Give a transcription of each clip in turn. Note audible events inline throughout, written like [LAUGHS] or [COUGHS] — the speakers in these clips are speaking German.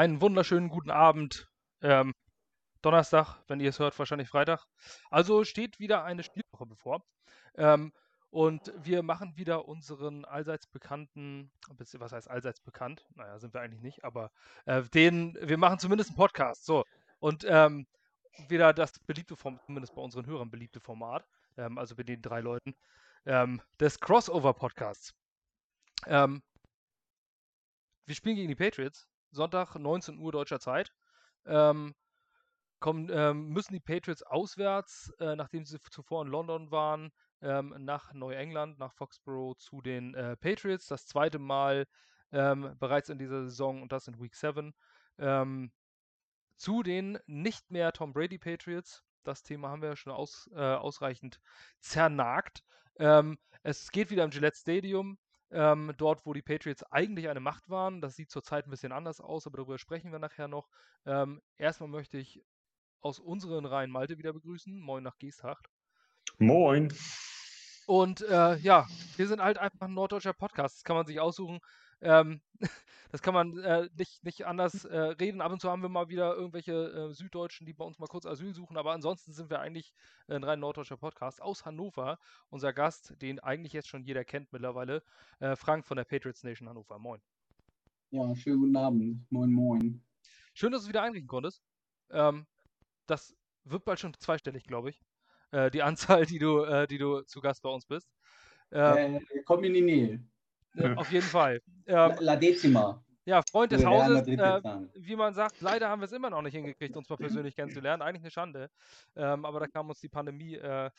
Einen wunderschönen guten Abend. Ähm, Donnerstag, wenn ihr es hört, wahrscheinlich Freitag. Also steht wieder eine Spielwoche bevor. Ähm, und wir machen wieder unseren allseits bekannten, was heißt allseits bekannt? Naja, sind wir eigentlich nicht, aber äh, den, wir machen zumindest einen Podcast. So. Und ähm, wieder das beliebte Format, zumindest bei unseren Hörern beliebte Format, ähm, also bei den drei Leuten, ähm, des Crossover-Podcasts. Ähm, wir spielen gegen die Patriots Sonntag 19 Uhr deutscher Zeit. Ähm, kommen, ähm, müssen die Patriots auswärts, äh, nachdem sie zuvor in London waren, ähm, nach Neuengland, nach Foxborough zu den äh, Patriots. Das zweite Mal ähm, bereits in dieser Saison und das in Week 7. Ähm, zu den nicht mehr Tom Brady Patriots. Das Thema haben wir ja schon aus, äh, ausreichend zernagt. Ähm, es geht wieder im Gillette Stadium. Ähm, dort, wo die Patriots eigentlich eine Macht waren. Das sieht zurzeit ein bisschen anders aus, aber darüber sprechen wir nachher noch. Ähm, erstmal möchte ich aus unseren Reihen Malte wieder begrüßen. Moin nach Geesthacht. Moin. Und äh, ja, wir sind halt einfach ein norddeutscher Podcast. Das kann man sich aussuchen. Ähm, [LAUGHS] das kann man äh, nicht, nicht anders äh, reden. Ab und zu haben wir mal wieder irgendwelche äh, Süddeutschen, die bei uns mal kurz Asyl suchen, aber ansonsten sind wir eigentlich ein rein norddeutscher Podcast aus Hannover. Unser Gast, den eigentlich jetzt schon jeder kennt mittlerweile, äh, Frank von der Patriots Nation Hannover. Moin. Ja, schönen guten Abend. Moin, moin. Schön, dass du wieder einrichten konntest. Ähm, das wird bald schon zweistellig, glaube ich. Äh, die [LAUGHS] Anzahl, die du, äh, die du zu Gast bei uns bist. Ähm, komm in die Nähe. Äh, auf jeden Fall. Ähm, La Decima. Ja, Freund des Hauses, äh, wie man sagt, leider haben wir es immer noch nicht hingekriegt, uns mal persönlich kennenzulernen. Eigentlich eine Schande. Ähm, aber da kam uns die Pandemie äh,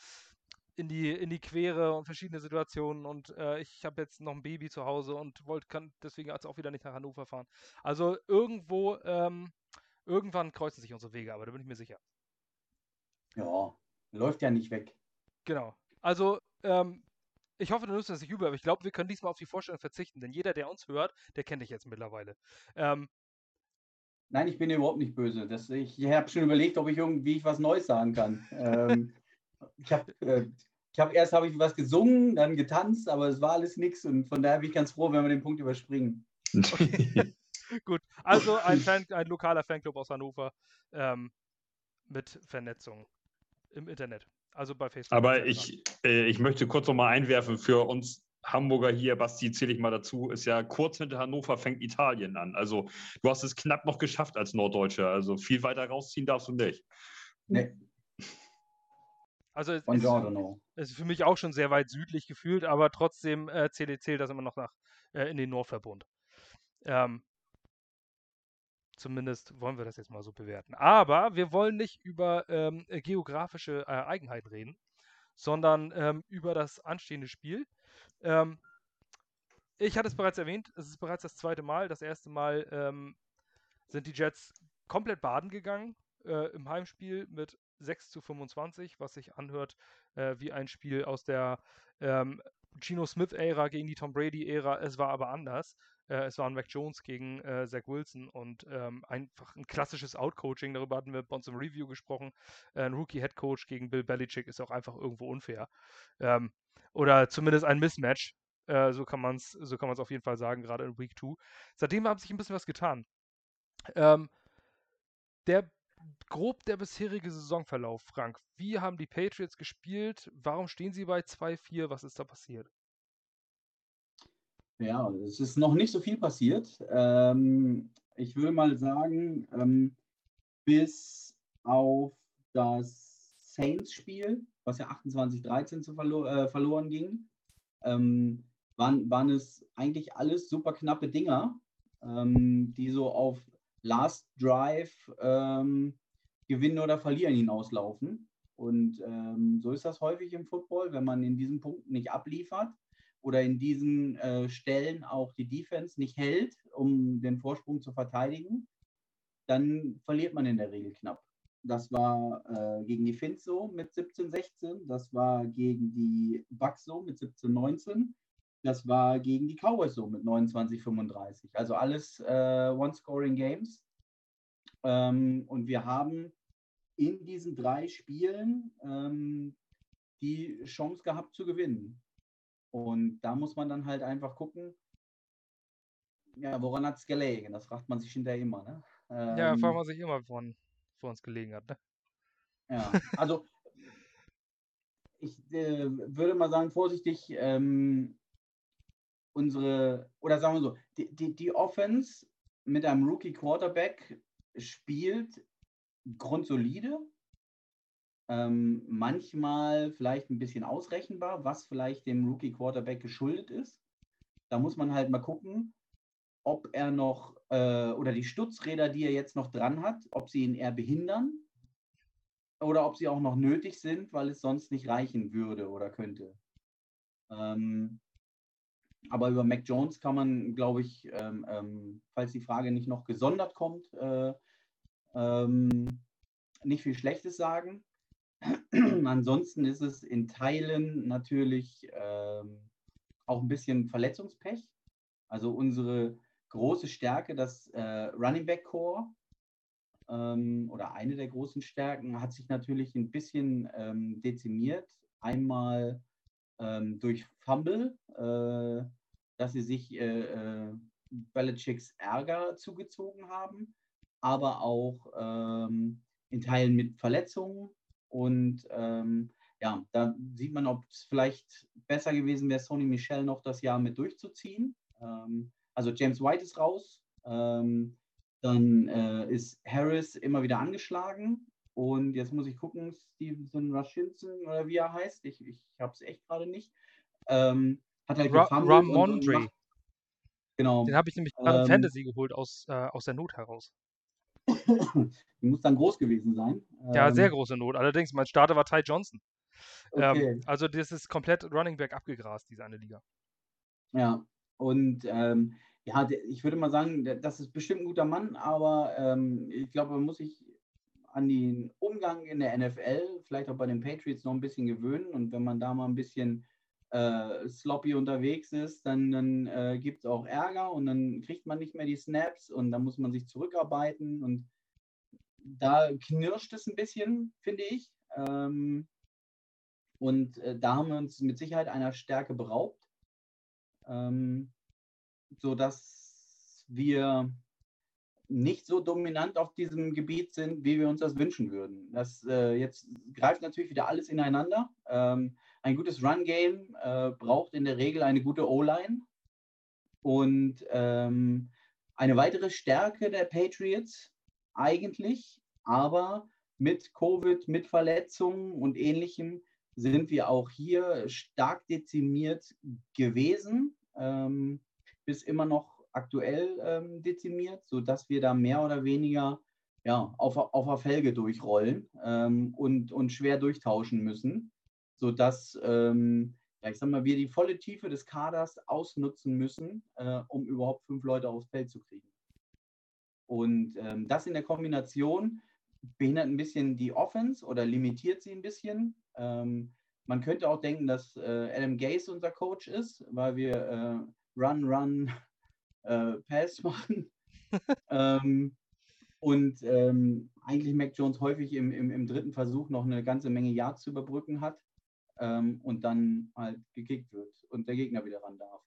in, die, in die Quere und verschiedene Situationen. Und äh, ich habe jetzt noch ein Baby zu Hause und wollte kann deswegen auch wieder nicht nach Hannover fahren. Also irgendwo, ähm, irgendwann kreuzen sich unsere Wege, aber da bin ich mir sicher. Ja, läuft ja nicht weg. Genau. Also, ähm, ich hoffe, du nimmst das nicht über, aber ich glaube, wir können diesmal auf die Vorstellung verzichten, denn jeder, der uns hört, der kennt dich jetzt mittlerweile. Ähm, Nein, ich bin überhaupt nicht böse. Das, ich ich habe schon überlegt, ob ich irgendwie was Neues sagen kann. [LAUGHS] ähm, ich habe äh, hab, erst habe ich was gesungen, dann getanzt, aber es war alles nichts und von daher bin ich ganz froh, wenn wir den Punkt überspringen. Okay. [LAUGHS] Gut, also ein, Fan, ein lokaler Fanclub aus Hannover ähm, mit Vernetzung im Internet. Also bei Facebook. Aber ich, äh, ich möchte kurz noch mal einwerfen für uns Hamburger hier, Basti, zähle ich mal dazu, ist ja kurz hinter Hannover fängt Italien an. Also du hast es knapp noch geschafft als Norddeutscher. Also viel weiter rausziehen darfst du nicht. Nee. Also es ist, ist, für mich auch schon sehr weit südlich gefühlt, aber trotzdem äh, zählt, zählt das immer noch nach äh, in den Nordverbund. Ähm, Zumindest wollen wir das jetzt mal so bewerten. Aber wir wollen nicht über ähm, geografische äh, Eigenheiten reden, sondern ähm, über das anstehende Spiel. Ähm, ich hatte es bereits erwähnt, es ist bereits das zweite Mal. Das erste Mal ähm, sind die Jets komplett baden gegangen äh, im Heimspiel mit 6 zu 25, was sich anhört äh, wie ein Spiel aus der ähm, Gino Smith-Ära gegen die Tom Brady-Ära. Es war aber anders. Äh, es war ein Mac Jones gegen äh, Zach Wilson und ähm, einfach ein klassisches Outcoaching. Darüber hatten wir bei uns im Review gesprochen. Äh, ein Rookie-Head-Coach gegen Bill Belichick ist auch einfach irgendwo unfair. Ähm, oder zumindest ein Mismatch. Äh, so kann man es so auf jeden Fall sagen, gerade in Week 2. Seitdem hat sich ein bisschen was getan. Ähm, der grob der bisherige Saisonverlauf, Frank. Wie haben die Patriots gespielt? Warum stehen sie bei 2-4? Was ist da passiert? Ja, es ist noch nicht so viel passiert. Ähm, ich würde mal sagen, ähm, bis auf das Saints-Spiel, was ja 28-13 zu verlo äh, verloren ging, ähm, waren, waren es eigentlich alles super knappe Dinger, ähm, die so auf Last Drive ähm, gewinnen oder verlieren hinauslaufen. Und ähm, so ist das häufig im Football, wenn man in diesen Punkten nicht abliefert oder in diesen äh, Stellen auch die Defense nicht hält, um den Vorsprung zu verteidigen, dann verliert man in der Regel knapp. Das war äh, gegen die Finns so mit 17-16, das war gegen die Bucks so mit 17-19, das war gegen die Cowboys so mit 29-35. Also alles äh, One-Scoring-Games. Ähm, und wir haben in diesen drei Spielen ähm, die Chance gehabt zu gewinnen. Und da muss man dann halt einfach gucken, ja, woran hat es gelegen? Das fragt man sich hinterher immer, ne? Ähm, ja, fragt man sich immer, woran vor uns gelegen hat, ne? Ja, also [LAUGHS] ich äh, würde mal sagen, vorsichtig, ähm, unsere, oder sagen wir so, die, die, die Offense mit einem Rookie Quarterback spielt grundsolide. Ähm, manchmal vielleicht ein bisschen ausrechenbar, was vielleicht dem Rookie Quarterback geschuldet ist. Da muss man halt mal gucken, ob er noch äh, oder die Stutzräder, die er jetzt noch dran hat, ob sie ihn eher behindern oder ob sie auch noch nötig sind, weil es sonst nicht reichen würde oder könnte. Ähm, aber über Mac Jones kann man, glaube ich, ähm, ähm, falls die Frage nicht noch gesondert kommt, äh, ähm, nicht viel Schlechtes sagen. [CLEARS THROAT] Ansonsten ist es in Teilen natürlich ähm, auch ein bisschen Verletzungspech. Also unsere große Stärke, das äh, Running Back Core ähm, oder eine der großen Stärken, hat sich natürlich ein bisschen ähm, dezimiert. Einmal ähm, durch Fumble, äh, dass sie sich äh, äh, Belichicks Ärger zugezogen haben, aber auch ähm, in Teilen mit Verletzungen. Und ähm, ja, da sieht man, ob es vielleicht besser gewesen wäre, Sony Michel noch das Jahr mit durchzuziehen. Ähm, also James White ist raus. Ähm, dann äh, ist Harris immer wieder angeschlagen. Und jetzt muss ich gucken, Stevenson Rushinson oder wie er heißt. Ich, ich habe es echt gerade nicht. Ähm, hat halt Ra Ramondre. Genau. Den habe ich nämlich gerade ähm, Fantasy geholt aus, äh, aus der Not heraus. [LAUGHS] Die muss dann groß gewesen sein. Ja, ähm, sehr große Not. Allerdings, mein Starter war Ty Johnson. Ähm, okay. Ähm, also das ist komplett Running Back abgegrast, diese eine Liga. Ja, und ähm, ja, ich würde mal sagen, das ist bestimmt ein guter Mann, aber ähm, ich glaube, man muss sich an den Umgang in der NFL, vielleicht auch bei den Patriots, noch ein bisschen gewöhnen. Und wenn man da mal ein bisschen äh, sloppy unterwegs ist, dann, dann äh, gibt es auch Ärger und dann kriegt man nicht mehr die Snaps und dann muss man sich zurückarbeiten. Und da knirscht es ein bisschen, finde ich. Ähm, und äh, da haben wir uns mit Sicherheit einer Stärke beraubt. Ähm, sodass wir nicht so dominant auf diesem Gebiet sind, wie wir uns das wünschen würden. Das äh, jetzt greift natürlich wieder alles ineinander. Ähm, ein gutes Run-Game äh, braucht in der Regel eine gute O-Line. Und ähm, eine weitere Stärke der Patriots eigentlich, aber mit Covid, mit Verletzungen und ähnlichem sind wir auch hier stark dezimiert gewesen. Ähm, bis immer noch aktuell ähm, dezimiert, sodass wir da mehr oder weniger ja, auf, auf der Felge durchrollen ähm, und, und schwer durchtauschen müssen, sodass ähm, ja, ich sag mal, wir die volle Tiefe des Kaders ausnutzen müssen, äh, um überhaupt fünf Leute aufs Feld zu kriegen. Und ähm, das in der Kombination behindert ein bisschen die Offense oder limitiert sie ein bisschen. Ähm, man könnte auch denken, dass äh, Adam Gase unser Coach ist, weil wir äh, Run, Run, äh, Pass machen. [LAUGHS] ähm, und ähm, eigentlich Mac Jones häufig im, im, im, dritten Versuch noch eine ganze Menge Yards zu überbrücken hat ähm, und dann halt gekickt wird und der Gegner wieder ran darf.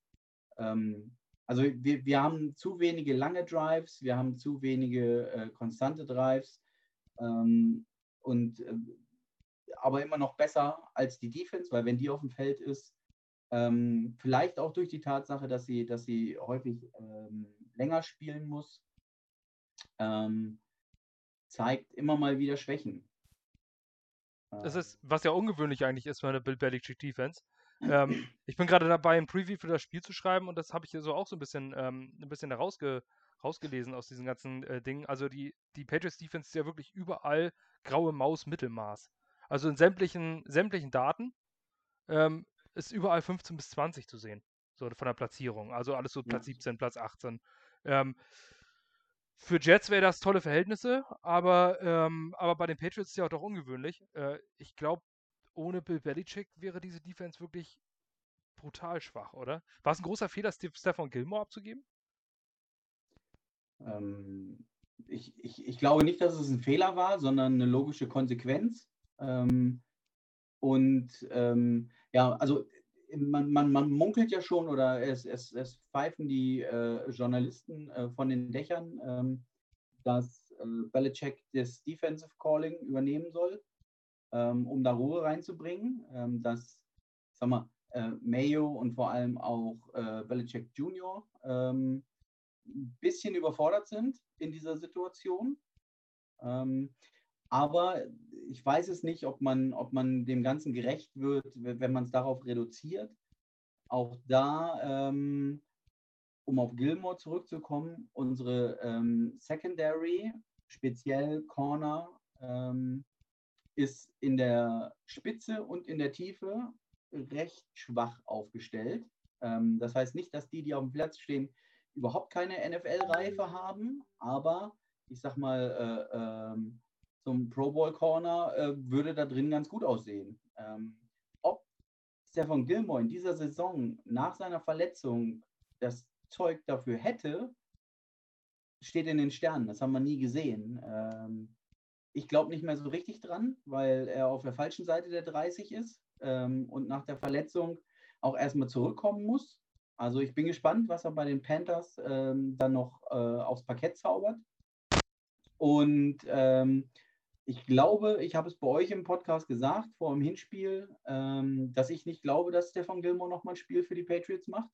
Ähm, also wir, wir haben zu wenige lange Drives, wir haben zu wenige äh, konstante Drives ähm, und äh, aber immer noch besser als die Defense, weil wenn die auf dem Feld ist, ähm, vielleicht auch durch die Tatsache, dass sie, dass sie häufig ähm, länger spielen muss, ähm, zeigt immer mal wieder Schwächen. Das ist, was ja ungewöhnlich eigentlich ist für eine Bill Belichick Defense. [CLEARS THROAT] ähm, ich bin gerade dabei, ein Preview für das Spiel zu schreiben und das habe ich hier so auch so ein bisschen, ähm, ein bisschen rausge rausgelesen aus diesen ganzen äh, Dingen. Also die, die Patriots Defense ist ja wirklich überall graue Maus Mittelmaß. Also in sämtlichen, sämtlichen Daten ähm, ist überall 15 bis 20 zu sehen. So von der Platzierung. Also alles so Platz ja. 17, Platz 18. Ähm, für Jets wäre das tolle Verhältnisse, aber, ähm, aber bei den Patriots ist es ja auch doch ungewöhnlich. Äh, ich glaube, ohne Bill Belichick wäre diese Defense wirklich brutal schwach, oder? War es ein großer Fehler, Stefan Gilmore abzugeben? Ähm, ich, ich, ich glaube nicht, dass es ein Fehler war, sondern eine logische Konsequenz. Ähm, und ähm, ja, also man, man, man munkelt ja schon oder es, es, es pfeifen die äh, Journalisten äh, von den Dächern, ähm, dass äh, Belichick das Defensive Calling übernehmen soll, ähm, um da Ruhe reinzubringen, ähm, dass, sag mal, äh, Mayo und vor allem auch äh, Belichick Jr. Ähm, ein bisschen überfordert sind in dieser Situation. Ähm, aber ich weiß es nicht, ob man, ob man dem Ganzen gerecht wird, wenn man es darauf reduziert. Auch da, ähm, um auf Gilmore zurückzukommen, unsere ähm, Secondary, speziell Corner, ähm, ist in der Spitze und in der Tiefe recht schwach aufgestellt. Ähm, das heißt nicht, dass die, die auf dem Platz stehen, überhaupt keine NFL-Reife haben, aber ich sag mal, äh, ähm, so ein Pro Bowl Corner äh, würde da drin ganz gut aussehen. Ähm, ob Stefan Gilmore in dieser Saison nach seiner Verletzung das Zeug dafür hätte, steht in den Sternen. Das haben wir nie gesehen. Ähm, ich glaube nicht mehr so richtig dran, weil er auf der falschen Seite der 30 ist ähm, und nach der Verletzung auch erstmal zurückkommen muss. Also ich bin gespannt, was er bei den Panthers ähm, dann noch äh, aufs Parkett zaubert. Und ähm, ich glaube, ich habe es bei euch im Podcast gesagt, vor dem Hinspiel, ähm, dass ich nicht glaube, dass Stefan Gilmore nochmal ein Spiel für die Patriots macht.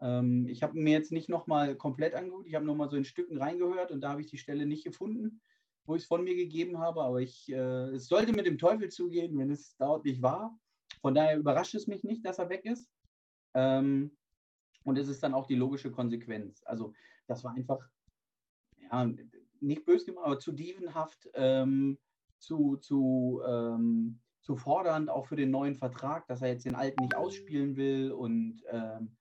Ähm, ich habe mir jetzt nicht nochmal komplett angeguckt, ich habe nochmal so in Stücken reingehört und da habe ich die Stelle nicht gefunden, wo ich es von mir gegeben habe, aber ich, äh, es sollte mit dem Teufel zugehen, wenn es dort nicht war. Von daher überrascht es mich nicht, dass er weg ist. Ähm, und es ist dann auch die logische Konsequenz. Also das war einfach, ja, nicht böse gemacht, aber zu dievenhaft, ähm, zu, zu, ähm, zu fordernd, auch für den neuen Vertrag, dass er jetzt den alten nicht ausspielen will. Und ähm,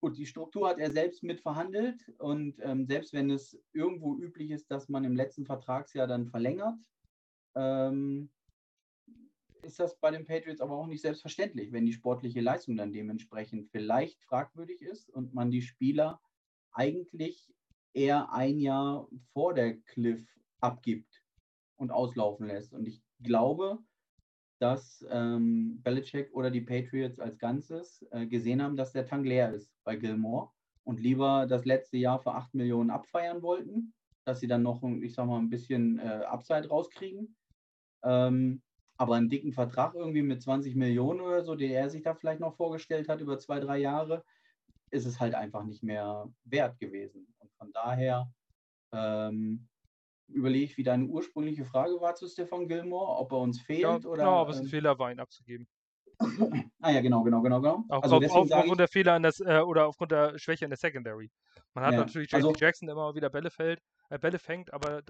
gut, die Struktur hat er selbst mit verhandelt. Und ähm, selbst wenn es irgendwo üblich ist, dass man im letzten Vertragsjahr dann verlängert, ähm, ist das bei den Patriots aber auch nicht selbstverständlich, wenn die sportliche Leistung dann dementsprechend vielleicht fragwürdig ist und man die Spieler eigentlich eher ein Jahr vor der Cliff abgibt und auslaufen lässt. Und ich glaube, dass ähm, Belichick oder die Patriots als Ganzes äh, gesehen haben, dass der Tank leer ist bei Gilmore und lieber das letzte Jahr für 8 Millionen abfeiern wollten, dass sie dann noch, ich sag mal, ein bisschen äh, Upside rauskriegen. Ähm, aber einen dicken Vertrag irgendwie mit 20 Millionen oder so, den er sich da vielleicht noch vorgestellt hat über zwei, drei Jahre, ist es halt einfach nicht mehr wert gewesen. Von daher ähm, überlege ich, wie deine ursprüngliche Frage war zu Stefan Gilmore, ob er uns fehlt Ja, oder. genau, ob es ein ähm, Fehler war, ihn abzugeben. ah ja, genau, genau, genau, genau. Auch also auf, aufgrund ich, der Fehler das, äh, oder aufgrund der Schwäche in der Secondary. Man hat Ja, natürlich JC also- Jackson der immer wieder Bälle fällt, äh, Bälle fängt, aber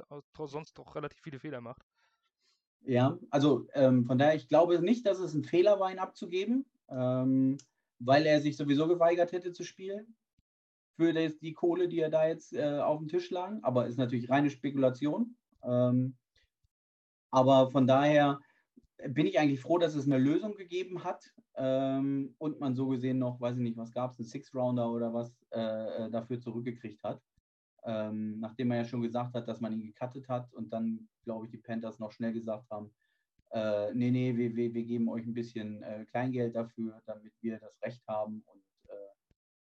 sonst doch relativ viele Fehler macht. ja, also ähm, von daher, ich glaube nicht, dass es ein Fehler war, ihn abzugeben, ähm, weil er sich sowieso geweigert hätte zu spielen für das, die Kohle, die er da jetzt äh, auf dem Tisch lag. Aber ist natürlich reine Spekulation. Ähm, aber von daher bin ich eigentlich froh, dass es eine Lösung gegeben hat ähm, und man so gesehen noch, weiß ich nicht, was gab es, einen Six-Rounder oder was äh, äh, dafür zurückgekriegt hat. Ähm, nachdem er ja schon gesagt hat, dass man ihn gecuttet hat und dann, glaube ich, die Panthers noch schnell gesagt haben, äh, nee, nee, wir, wir, wir geben euch ein bisschen äh, Kleingeld dafür, damit wir das Recht haben und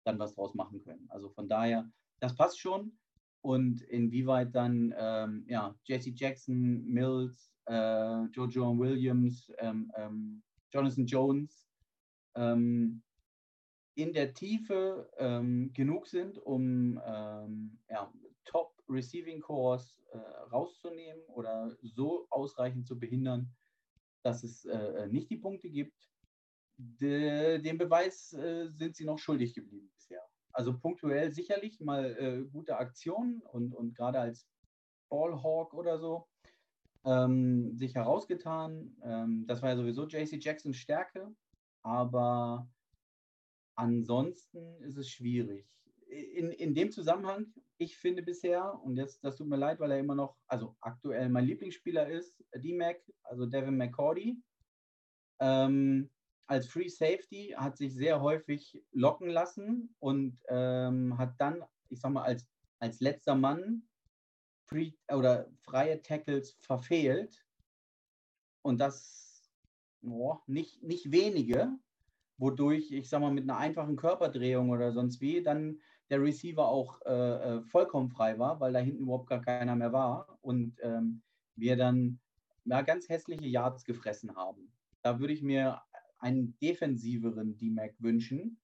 dann was draus machen können. Also von daher, das passt schon. Und inwieweit dann, ähm, ja, JC Jackson, Mills, äh, Jojo Williams, ähm, ähm, Jonathan Jones ähm, in der Tiefe ähm, genug sind, um ähm, ja, Top Receiving Cores äh, rauszunehmen oder so ausreichend zu behindern, dass es äh, nicht die Punkte gibt. De, den Beweis äh, sind sie noch schuldig geblieben bisher. Also punktuell sicherlich mal äh, gute Aktionen und, und gerade als Ballhawk oder so ähm, sich herausgetan. Ähm, das war ja sowieso JC Jacksons Stärke, aber ansonsten ist es schwierig. In, in dem Zusammenhang, ich finde bisher, und jetzt, das tut mir leid, weil er immer noch, also aktuell mein Lieblingsspieler ist, D-Mac, also Devin McCordy. Ähm, als Free Safety hat sich sehr häufig locken lassen und ähm, hat dann, ich sag mal, als, als letzter Mann free, oder freie Tackles verfehlt. Und das oh, nicht, nicht wenige, wodurch, ich sag mal, mit einer einfachen Körperdrehung oder sonst wie, dann der Receiver auch äh, äh, vollkommen frei war, weil da hinten überhaupt gar keiner mehr war und ähm, wir dann ja, ganz hässliche Yards gefressen haben. Da würde ich mir einen defensiveren D-Mac wünschen,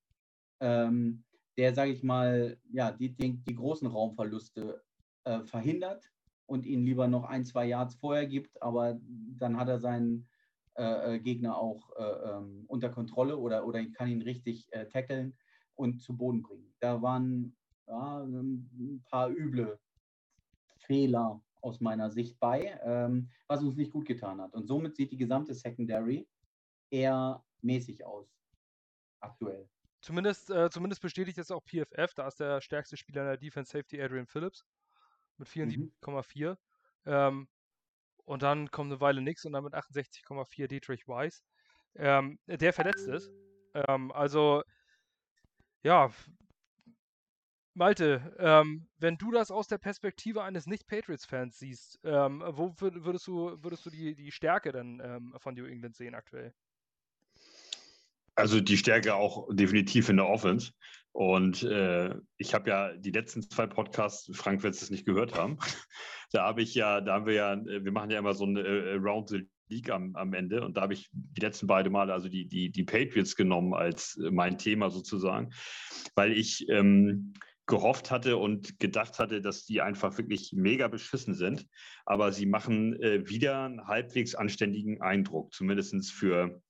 ähm, der, sage ich mal, ja, die, die, die großen Raumverluste äh, verhindert und ihn lieber noch ein, zwei Yards vorher gibt, aber dann hat er seinen äh, äh Gegner auch äh, ähm, unter Kontrolle oder, oder kann ihn richtig äh, tackeln und zu Boden bringen. Da waren ja, ein paar üble Fehler aus meiner Sicht bei, ähm, was uns nicht gut getan hat. Und somit sieht die gesamte Secondary eher mäßig aus, aktuell. Zumindest, äh, zumindest bestätigt es auch PFF, da ist der stärkste Spieler in der Defense Safety Adrian Phillips mit 74,4. Mhm. Ähm, und dann kommt eine Weile nichts und dann mit 68,4 Dietrich Weiss, ähm, der verletzt ist. Ähm, also, ja, Malte, ähm, wenn du das aus der Perspektive eines Nicht-Patriots-Fans siehst, ähm, wo würdest du, würdest du die, die Stärke denn ähm, von New England sehen aktuell? Also die Stärke auch definitiv in der Offense. Und äh, ich habe ja die letzten zwei Podcasts, Frank wird es nicht gehört haben, [LAUGHS] da habe ich ja, da haben wir ja, wir machen ja immer so ein äh, Round the League am, am Ende und da habe ich die letzten beiden Male also die, die, die Patriots genommen als mein Thema sozusagen, weil ich ähm, gehofft hatte und gedacht hatte, dass die einfach wirklich mega beschissen sind. Aber sie machen äh, wieder einen halbwegs anständigen Eindruck, zumindest für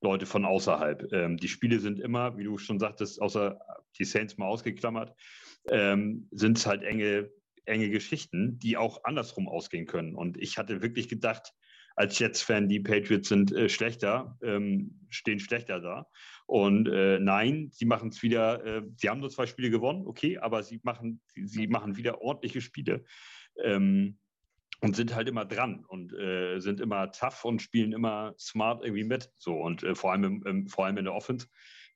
Leute von außerhalb. Ähm, die Spiele sind immer, wie du schon sagtest, außer die Saints mal ausgeklammert, ähm, sind es halt enge, enge Geschichten, die auch andersrum ausgehen können. Und ich hatte wirklich gedacht, als Jets-Fan, die Patriots sind äh, schlechter, ähm, stehen schlechter da. Und äh, nein, sie machen es wieder, äh, sie haben nur zwei Spiele gewonnen, okay, aber sie machen, sie, machen wieder ordentliche Spiele. Ähm, und sind halt immer dran und äh, sind immer tough und spielen immer smart irgendwie mit. So und äh, vor allem im, im, vor allem in der Offense.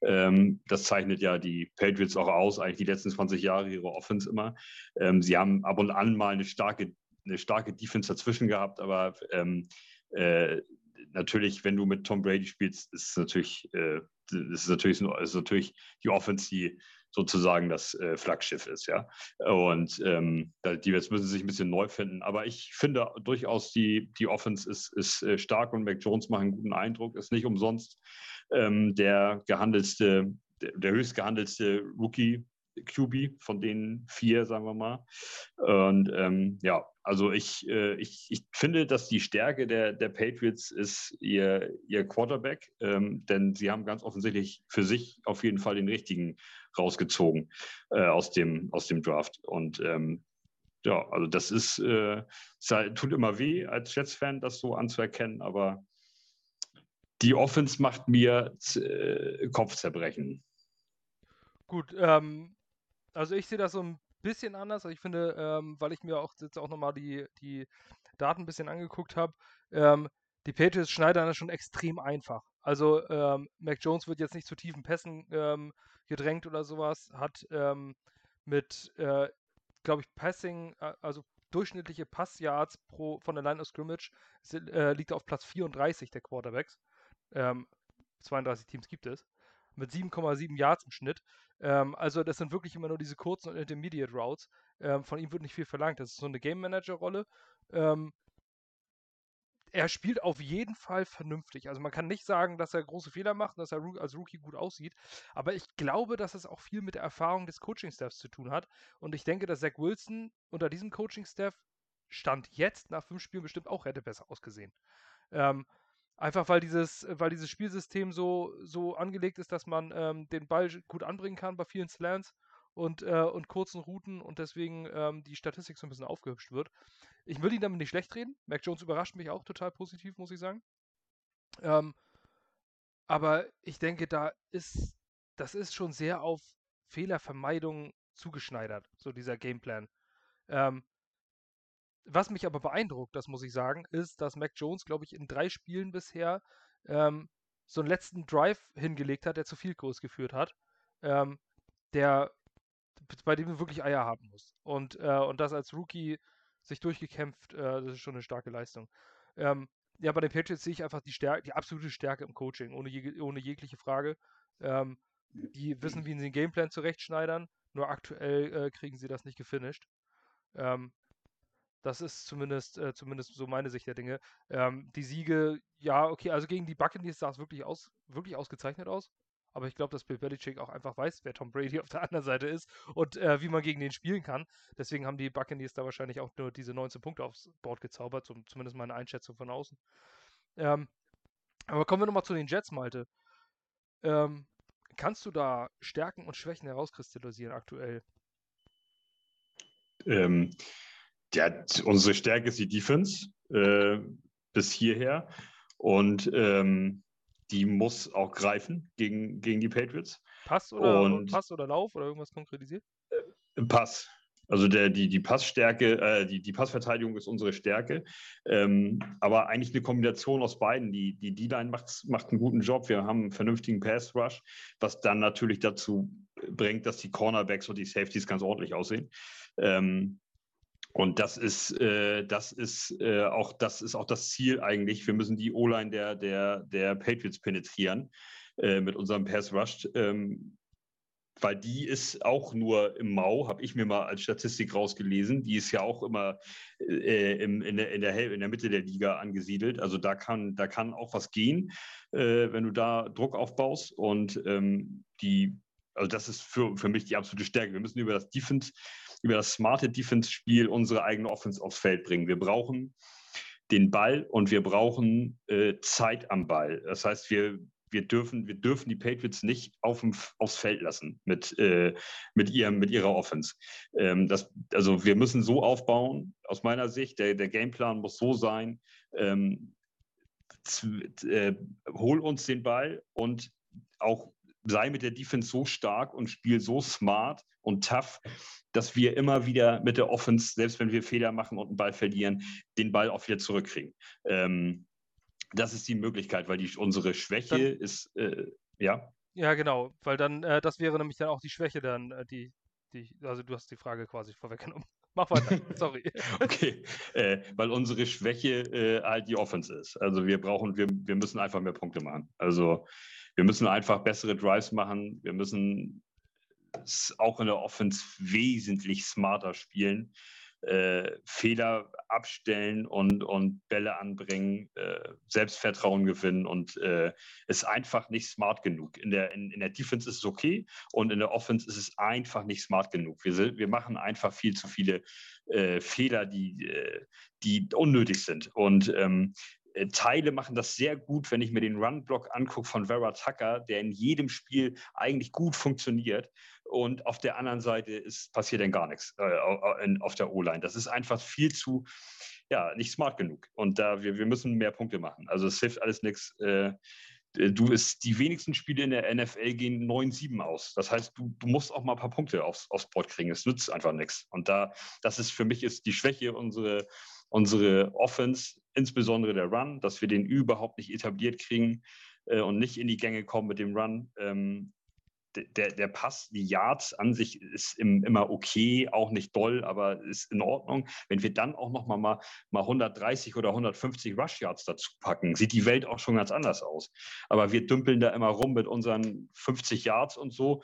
Ähm, das zeichnet ja die Patriots auch aus, eigentlich die letzten 20 Jahre ihre Offense immer. Ähm, sie haben ab und an mal eine starke, eine starke Defense dazwischen gehabt, aber ähm, äh, natürlich, wenn du mit Tom Brady spielst, ist es natürlich, äh, ist natürlich, ist natürlich die Offense, die sozusagen das äh, Flaggschiff ist, ja. Und ähm, die jetzt müssen sich ein bisschen neu finden. Aber ich finde durchaus, die, die Offense ist, ist äh, stark und Mac Jones macht einen guten Eindruck. Ist nicht umsonst ähm, der gehandelste, der, der höchst gehandelste Rookie QB von den vier, sagen wir mal. Und ähm, ja, also ich, äh, ich, ich finde, dass die Stärke der, der Patriots ist ihr, ihr Quarterback, ähm, denn sie haben ganz offensichtlich für sich auf jeden Fall den richtigen rausgezogen äh, aus, dem, aus dem Draft. Und ähm, ja, also das ist, äh, tut immer weh als Jets-Fan, das so anzuerkennen, aber die Offense macht mir äh, Kopfzerbrechen. Gut, ähm, also ich sehe das so ein bisschen anders. Also ich finde, ähm, weil ich mir auch jetzt auch nochmal die, die Daten ein bisschen angeguckt habe, ähm, die Patriots schneidern das schon extrem einfach. Also ähm, Mac Jones wird jetzt nicht zu tiefen Pässen ähm, gedrängt oder sowas, hat ähm, mit, äh, glaube ich, Passing, äh, also durchschnittliche Passyards pro von der Line of Scrimmage sind, äh, liegt auf Platz 34 der Quarterbacks. 32 ähm, Teams gibt es. Mit 7,7 Yards im Schnitt. Ähm, also das sind wirklich immer nur diese kurzen und Intermediate Routes. Ähm, von ihm wird nicht viel verlangt. Das ist so eine Game Manager Rolle. Ähm, er spielt auf jeden Fall vernünftig. Also man kann nicht sagen, dass er große Fehler macht, dass er als Rookie gut aussieht. Aber ich glaube, dass es auch viel mit der Erfahrung des Coaching-Staffs zu tun hat. Und ich denke, dass Zach Wilson unter diesem Coaching-Staff Stand jetzt nach fünf Spielen bestimmt auch hätte besser ausgesehen. Ähm, einfach weil dieses, weil dieses Spielsystem so, so angelegt ist, dass man ähm, den Ball gut anbringen kann bei vielen Slants und, äh, und kurzen Routen und deswegen ähm, die Statistik so ein bisschen aufgehübscht wird. Ich will ihn damit nicht schlecht reden. Mac Jones überrascht mich auch total positiv, muss ich sagen. Ähm, aber ich denke, da ist, das ist schon sehr auf Fehlervermeidung zugeschneidert, so dieser Gameplan. Ähm, was mich aber beeindruckt, das muss ich sagen, ist, dass Mac Jones, glaube ich, in drei Spielen bisher ähm, so einen letzten Drive hingelegt hat, der zu viel Kurs geführt hat, ähm, der bei dem du wirklich Eier haben musst. Und, äh, und das als Rookie sich durchgekämpft, äh, das ist schon eine starke Leistung. Ähm, ja, bei den Patriots sehe ich einfach die, Stärke, die absolute Stärke im Coaching, ohne, je, ohne jegliche Frage. Ähm, die wissen, wie sie den Gameplan zurechtschneidern, nur aktuell äh, kriegen sie das nicht gefinisht. Ähm, das ist zumindest, äh, zumindest so meine Sicht der Dinge. Ähm, die Siege, ja, okay, also gegen die Buccaneers sah es wirklich, aus, wirklich ausgezeichnet aus. Aber ich glaube, dass Bill Belichick auch einfach weiß, wer Tom Brady auf der anderen Seite ist und äh, wie man gegen den spielen kann. Deswegen haben die Buccaneers da wahrscheinlich auch nur diese 19 Punkte aufs Board gezaubert, so, zumindest meine Einschätzung von außen. Ähm, aber kommen wir nochmal zu den Jets, Malte. Ähm, kannst du da Stärken und Schwächen herauskristallisieren aktuell? Ähm, ja, unsere Stärke ist die Defense äh, bis hierher. Und ähm, die muss auch greifen gegen, gegen die Patriots. Pass oder, und, Pass oder Lauf oder irgendwas konkretisiert? Äh, Pass. Also der, die, die Passstärke, äh, die, die Passverteidigung ist unsere Stärke. Ähm, aber eigentlich eine Kombination aus beiden. Die, die D-Line macht, macht einen guten Job. Wir haben einen vernünftigen Pass-Rush, was dann natürlich dazu bringt, dass die Cornerbacks und die Safeties ganz ordentlich aussehen. Ähm, und das ist, äh, das ist äh, auch, das ist auch das Ziel eigentlich. Wir müssen die O-Line der, der, der Patriots penetrieren äh, mit unserem Pass Rush. Ähm, weil die ist auch nur im Mau, habe ich mir mal als Statistik rausgelesen. Die ist ja auch immer äh, im, in, der, in, der, in der Mitte der Liga angesiedelt. Also da kann, da kann auch was gehen, äh, wenn du da Druck aufbaust. Und ähm, die, also das ist für, für mich die absolute Stärke. Wir müssen über das Defense über das smarte Defense-Spiel unsere eigene Offense aufs Feld bringen. Wir brauchen den Ball und wir brauchen äh, Zeit am Ball. Das heißt, wir, wir, dürfen, wir dürfen die Patriots nicht auf aufs Feld lassen mit, äh, mit, ihrem, mit ihrer Offense. Ähm, das, also wir müssen so aufbauen, aus meiner Sicht, der, der Gameplan muss so sein, ähm, äh, hol uns den Ball und auch sei mit der Defense so stark und spiel so smart und tough, dass wir immer wieder mit der Offense, selbst wenn wir Fehler machen und einen Ball verlieren, den Ball auch wieder zurückkriegen. Ähm, das ist die Möglichkeit, weil die, unsere Schwäche dann, ist, äh, ja. Ja, genau, weil dann, äh, das wäre nämlich dann auch die Schwäche dann, äh, die, die, also du hast die Frage quasi vorweggenommen. [LAUGHS] Mach weiter, [LAUGHS] sorry. okay, äh, weil unsere Schwäche äh, halt die Offense ist. Also wir brauchen, wir, wir müssen einfach mehr Punkte machen. Also wir müssen einfach bessere Drives machen. Wir müssen auch in der Offense wesentlich smarter spielen. Äh, Fehler abstellen und, und Bälle anbringen, äh, Selbstvertrauen gewinnen und äh, ist einfach nicht smart genug. In der, in, in der Defense ist es okay und in der Offense ist es einfach nicht smart genug. Wir, sind, wir machen einfach viel zu viele äh, Fehler, die, äh, die unnötig sind. Und ähm, äh, Teile machen das sehr gut, wenn ich mir den Run-Block angucke von Vera Tucker, der in jedem Spiel eigentlich gut funktioniert. Und auf der anderen Seite ist, passiert dann gar nichts äh, auf der O-Line. Das ist einfach viel zu, ja, nicht smart genug. Und da wir, wir müssen mehr Punkte machen. Also es hilft alles nichts. Äh, du ist die wenigsten Spiele in der NFL gehen 9-7 aus. Das heißt, du, du musst auch mal ein paar Punkte aufs, aufs Board kriegen. Es nützt einfach nichts. Und da, das ist für mich ist die Schwäche unsere, unsere Offense, insbesondere der Run, dass wir den überhaupt nicht etabliert kriegen äh, und nicht in die Gänge kommen mit dem Run. Ähm, der, der Pass, die Yards an sich ist im, immer okay, auch nicht doll, aber ist in Ordnung. Wenn wir dann auch noch mal, mal, mal 130 oder 150 Rush Yards dazu packen, sieht die Welt auch schon ganz anders aus. Aber wir dümpeln da immer rum mit unseren 50 Yards und so.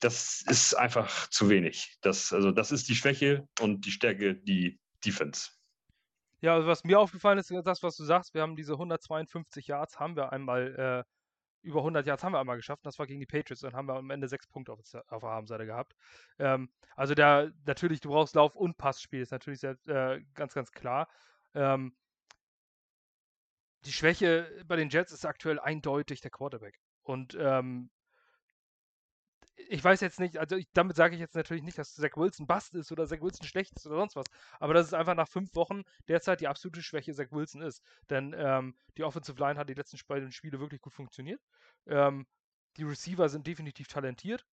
Das ist einfach zu wenig. Das, also das ist die Schwäche und die Stärke, die Defense. Ja, also was mir aufgefallen ist, das, was du sagst, wir haben diese 152 Yards, haben wir einmal äh, über 100 Yards haben wir einmal geschafft. Das war gegen die Patriots. Dann haben wir am Ende sechs Punkte auf, auf der Habenseite gehabt. Ähm, also da natürlich, du brauchst Lauf- und Passspiel, ist natürlich sehr, äh, ganz, ganz klar. Ähm, die Schwäche bei den Jets ist aktuell eindeutig der Quarterback. Und ähm, ich weiß jetzt nicht, also ich, damit sage ich jetzt natürlich nicht, dass Zach Wilson Bast ist oder Zach Wilson schlecht ist oder sonst was, aber dass es einfach nach fünf Wochen derzeit die absolute Schwäche Zach Wilson ist. Denn ähm, die Offensive Line hat die letzten beiden Spiele wirklich gut funktioniert. Ähm, die Receiver sind definitiv talentiert.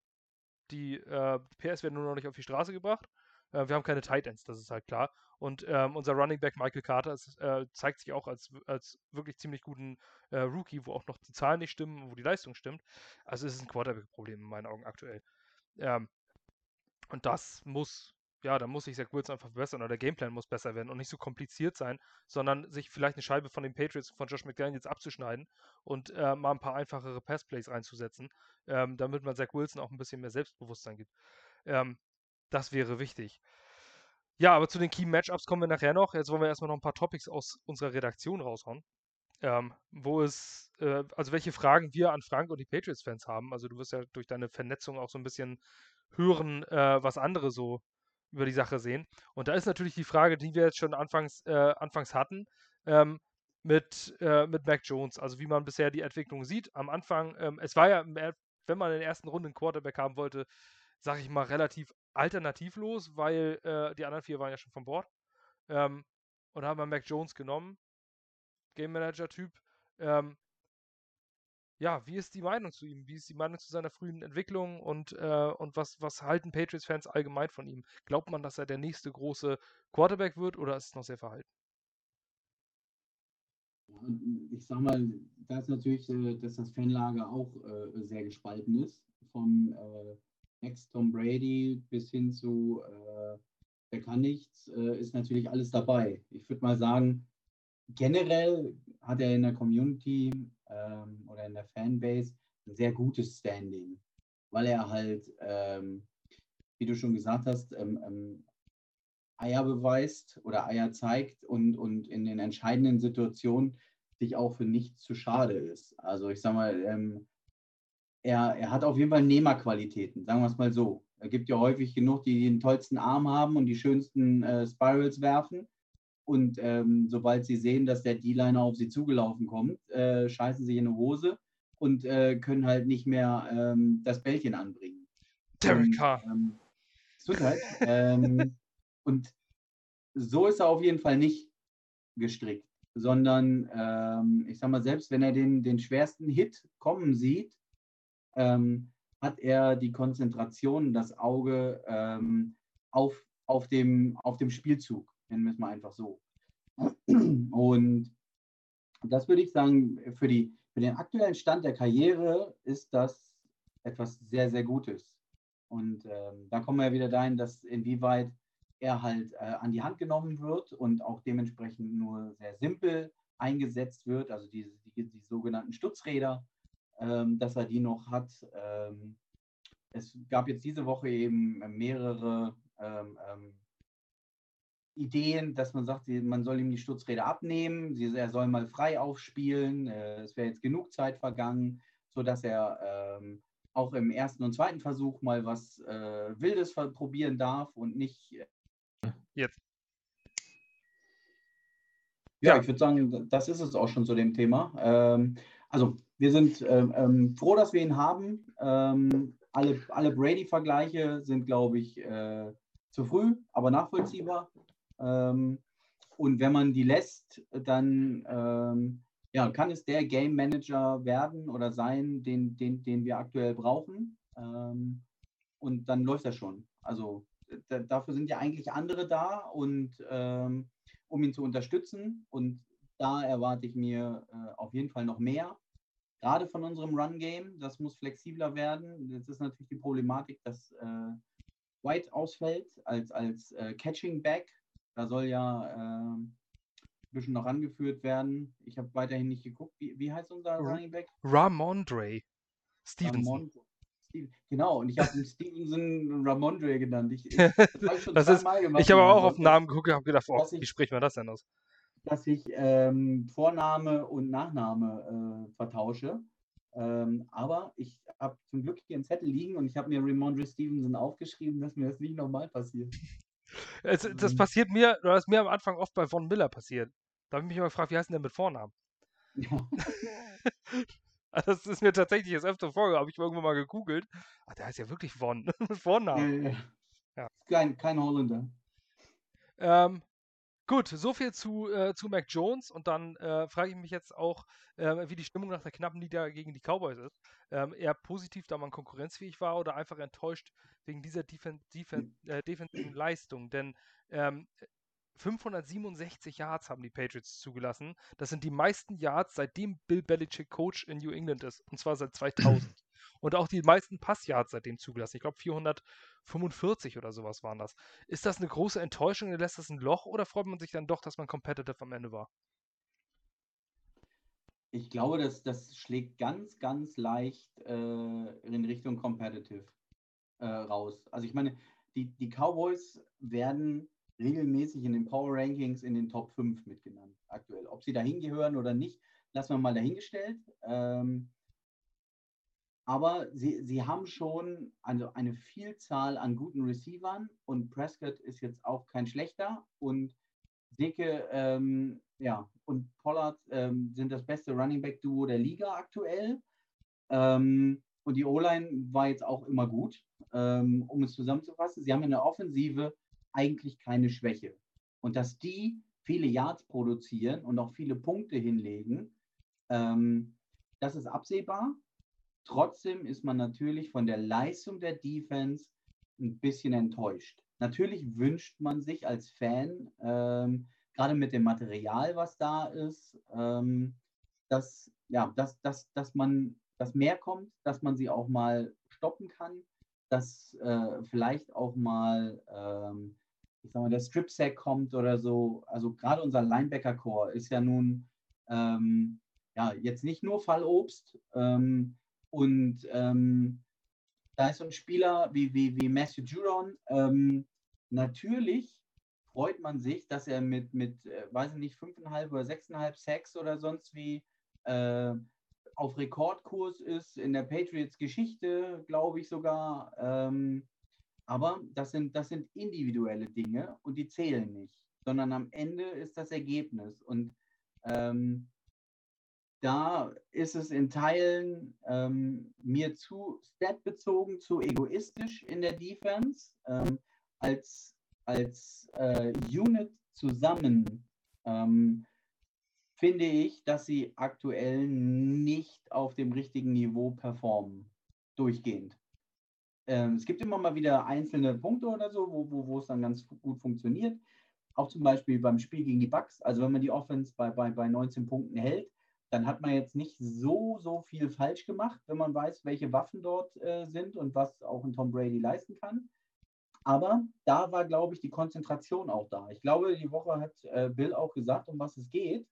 Die äh, PS werden nur noch nicht auf die Straße gebracht. Äh, wir haben keine Tight Ends, das ist halt klar. Und ähm, unser Running Back Michael Carter ist, äh, zeigt sich auch als, als wirklich ziemlich guten äh, Rookie, wo auch noch die Zahlen nicht stimmen, wo die Leistung stimmt. Also es ist ein Quarterback-Problem in meinen Augen aktuell. Ähm, und das muss ja, da muss sich Zach Wilson einfach verbessern oder der Gameplan muss besser werden und nicht so kompliziert sein, sondern sich vielleicht eine Scheibe von den Patriots, von Josh McDaniels abzuschneiden und äh, mal ein paar einfachere Passplays reinzusetzen, ähm, damit man Zach Wilson auch ein bisschen mehr Selbstbewusstsein gibt. Ähm, das wäre wichtig. Ja, aber zu den Key Matchups kommen wir nachher noch. Jetzt wollen wir erstmal noch ein paar Topics aus unserer Redaktion raushauen. Ähm, wo es, äh, also welche Fragen wir an Frank und die Patriots-Fans haben. Also du wirst ja durch deine Vernetzung auch so ein bisschen hören, äh, was andere so über die Sache sehen. Und da ist natürlich die Frage, die wir jetzt schon anfangs, äh, anfangs hatten, ähm, mit, äh, mit Mac Jones, also wie man bisher die Entwicklung sieht. Am Anfang, ähm, es war ja, wenn man in der ersten Runde einen Quarterback haben wollte, sag ich mal, relativ alternativlos, weil äh, die anderen vier waren ja schon von Bord. Ähm, und haben wir Mac Jones genommen, Game Manager-Typ. Ähm, ja, wie ist die Meinung zu ihm? Wie ist die Meinung zu seiner frühen Entwicklung und, äh, und was, was halten Patriots-Fans allgemein von ihm? Glaubt man, dass er der nächste große Quarterback wird oder ist es noch sehr verhalten? Ich sag mal, da ist natürlich, äh, dass das Fanlager auch äh, sehr gespalten ist. Vom äh, Ex-Tom Brady bis hin zu äh, der kann nichts, äh, ist natürlich alles dabei. Ich würde mal sagen, generell hat er in der Community ähm, oder in der Fanbase ein sehr gutes Standing, weil er halt, ähm, wie du schon gesagt hast, ähm, ähm, Eier beweist oder Eier zeigt und, und in den entscheidenden Situationen sich auch für nichts zu schade ist. Also ich sag mal, ähm, er, er hat auf jeden Fall Nehmerqualitäten, sagen wir es mal so. Es gibt ja häufig genug, die den tollsten Arm haben und die schönsten äh, Spirals werfen. Und ähm, sobald sie sehen, dass der D-Liner auf sie zugelaufen kommt, äh, scheißen sie in eine Hose und äh, können halt nicht mehr ähm, das Bällchen anbringen. Derek Carr. Ähm, Gesundheit. ähm, [LAUGHS] und so ist er auf jeden Fall nicht gestrickt, sondern ähm, ich sag mal, selbst wenn er den, den schwersten Hit kommen sieht, ähm, hat er die Konzentration, das Auge ähm, auf, auf, dem, auf dem Spielzug nennen wir es mal einfach so. Und das würde ich sagen, für, die, für den aktuellen Stand der Karriere ist das etwas sehr, sehr Gutes. Und ähm, da kommen wir ja wieder dahin, dass inwieweit er halt äh, an die Hand genommen wird und auch dementsprechend nur sehr simpel eingesetzt wird, also die, die, die sogenannten Stutzräder, ähm, dass er die noch hat. Ähm, es gab jetzt diese Woche eben mehrere ähm, ähm Ideen, dass man sagt, man soll ihm die Stutzräder abnehmen, er soll mal frei aufspielen, äh, es wäre jetzt genug Zeit vergangen, sodass er ähm, auch im ersten und zweiten Versuch mal was äh, Wildes probieren darf und nicht. Äh, jetzt. Ja, ja. ich würde sagen, das ist es auch schon zu dem Thema. Ähm, also, wir sind ähm, ähm froh, dass wir ihn haben. Ähm, alle alle Brady-Vergleiche sind, glaube ich, äh, zu früh, aber nachvollziehbar. Ähm, und wenn man die lässt, dann ähm, ja, kann es der Game Manager werden oder sein, den, den, den wir aktuell brauchen. Ähm, und dann läuft das schon. Also dafür sind ja eigentlich andere da und ähm, um ihn zu unterstützen. Und da erwarte ich mir äh, auf jeden Fall noch mehr. Gerade von unserem Run-Game. Das muss flexibler werden. Jetzt ist natürlich die Problematik, dass äh, White ausfällt als, als äh, Catching Back. Da soll ja äh, ein bisschen noch angeführt werden. Ich habe weiterhin nicht geguckt. Wie, wie heißt unser Running Back? Ramondre Stevenson. Ramondre. Genau, und ich habe ihn Stevenson Ramondre genannt. Ich, das, [LAUGHS] das ist, ich habe auch auf den Namen geguckt und habe gedacht, oh, wie spricht man das denn aus? Dass ich ähm, Vorname und Nachname äh, vertausche. Ähm, aber ich habe zum Glück hier einen Zettel liegen und ich habe mir Ramondre Stevenson aufgeschrieben, dass mir das nicht nochmal passiert. Es, das mhm. passiert mir, oder ist mir am Anfang oft bei Von Miller passiert. Da habe ich mich immer gefragt, wie heißt denn der mit Vornamen? Ja. [LAUGHS] Das ist mir tatsächlich das öfter vorgekommen, habe ich irgendwann mal gegoogelt. Ach, der heißt ja wirklich Von, mit [LAUGHS] Vornamen. Ja, ja. ja. Kein, kein Holländer. Ähm, Gut, so viel zu, äh, zu Mac Jones und dann äh, frage ich mich jetzt auch, äh, wie die Stimmung nach der knappen Niederlage gegen die Cowboys ist. Ähm, eher positiv, da man konkurrenzfähig war oder einfach enttäuscht wegen dieser Defen Defen hm. äh, defensiven Leistung. Denn ähm, 567 Yards haben die Patriots zugelassen. Das sind die meisten Yards, seitdem Bill Belichick Coach in New England ist. Und zwar seit 2000. und auch die meisten Passyards seitdem zugelassen. Ich glaube 445 oder sowas waren das. Ist das eine große Enttäuschung? Lässt das ein Loch oder freut man sich dann doch, dass man competitive am Ende war? Ich glaube, das, das schlägt ganz, ganz leicht äh, in Richtung competitive äh, raus. Also ich meine, die, die Cowboys werden regelmäßig in den Power Rankings in den Top 5 mitgenannt aktuell. Ob sie dahin gehören oder nicht, lassen wir mal dahingestellt. Ähm, aber sie, sie haben schon also eine Vielzahl an guten Receivern und Prescott ist jetzt auch kein schlechter und Dicke ähm, ja, und Pollard ähm, sind das beste Running Back Duo der Liga aktuell. Ähm, und die O-Line war jetzt auch immer gut. Ähm, um es zusammenzufassen, sie haben in der Offensive eigentlich keine Schwäche. Und dass die viele Yards produzieren und auch viele Punkte hinlegen, ähm, das ist absehbar. Trotzdem ist man natürlich von der Leistung der Defense ein bisschen enttäuscht. Natürlich wünscht man sich als Fan, ähm, gerade mit dem Material, was da ist, ähm, dass, ja, dass, dass, dass man dass mehr kommt, dass man sie auch mal stoppen kann, dass äh, vielleicht auch mal, ähm, ich sag mal, der Strip-Sack kommt oder so. Also gerade unser Linebacker-Core ist ja nun ähm, ja, jetzt nicht nur Fallobst. Ähm, und ähm, da ist so ein Spieler wie, wie, wie Matthew Juron. Ähm, natürlich freut man sich, dass er mit, mit äh, weiß ich nicht, 5,5 oder 6,5 Sacks oder sonst wie äh, auf Rekordkurs ist in der Patriots Geschichte, glaube ich sogar. Ähm, aber das sind, das sind individuelle Dinge und die zählen nicht, sondern am Ende ist das Ergebnis. Und ähm, da ist es in Teilen ähm, mir zu statbezogen, zu egoistisch in der Defense. Ähm, als als äh, Unit zusammen ähm, finde ich, dass sie aktuell nicht auf dem richtigen Niveau performen, durchgehend. Ähm, es gibt immer mal wieder einzelne Punkte oder so, wo, wo, wo es dann ganz gut funktioniert. Auch zum Beispiel beim Spiel gegen die Bucks. Also wenn man die Offense bei, bei, bei 19 Punkten hält, dann hat man jetzt nicht so, so viel falsch gemacht, wenn man weiß, welche Waffen dort äh, sind und was auch ein Tom Brady leisten kann. Aber da war, glaube ich, die Konzentration auch da. Ich glaube, die Woche hat äh, Bill auch gesagt, um was es geht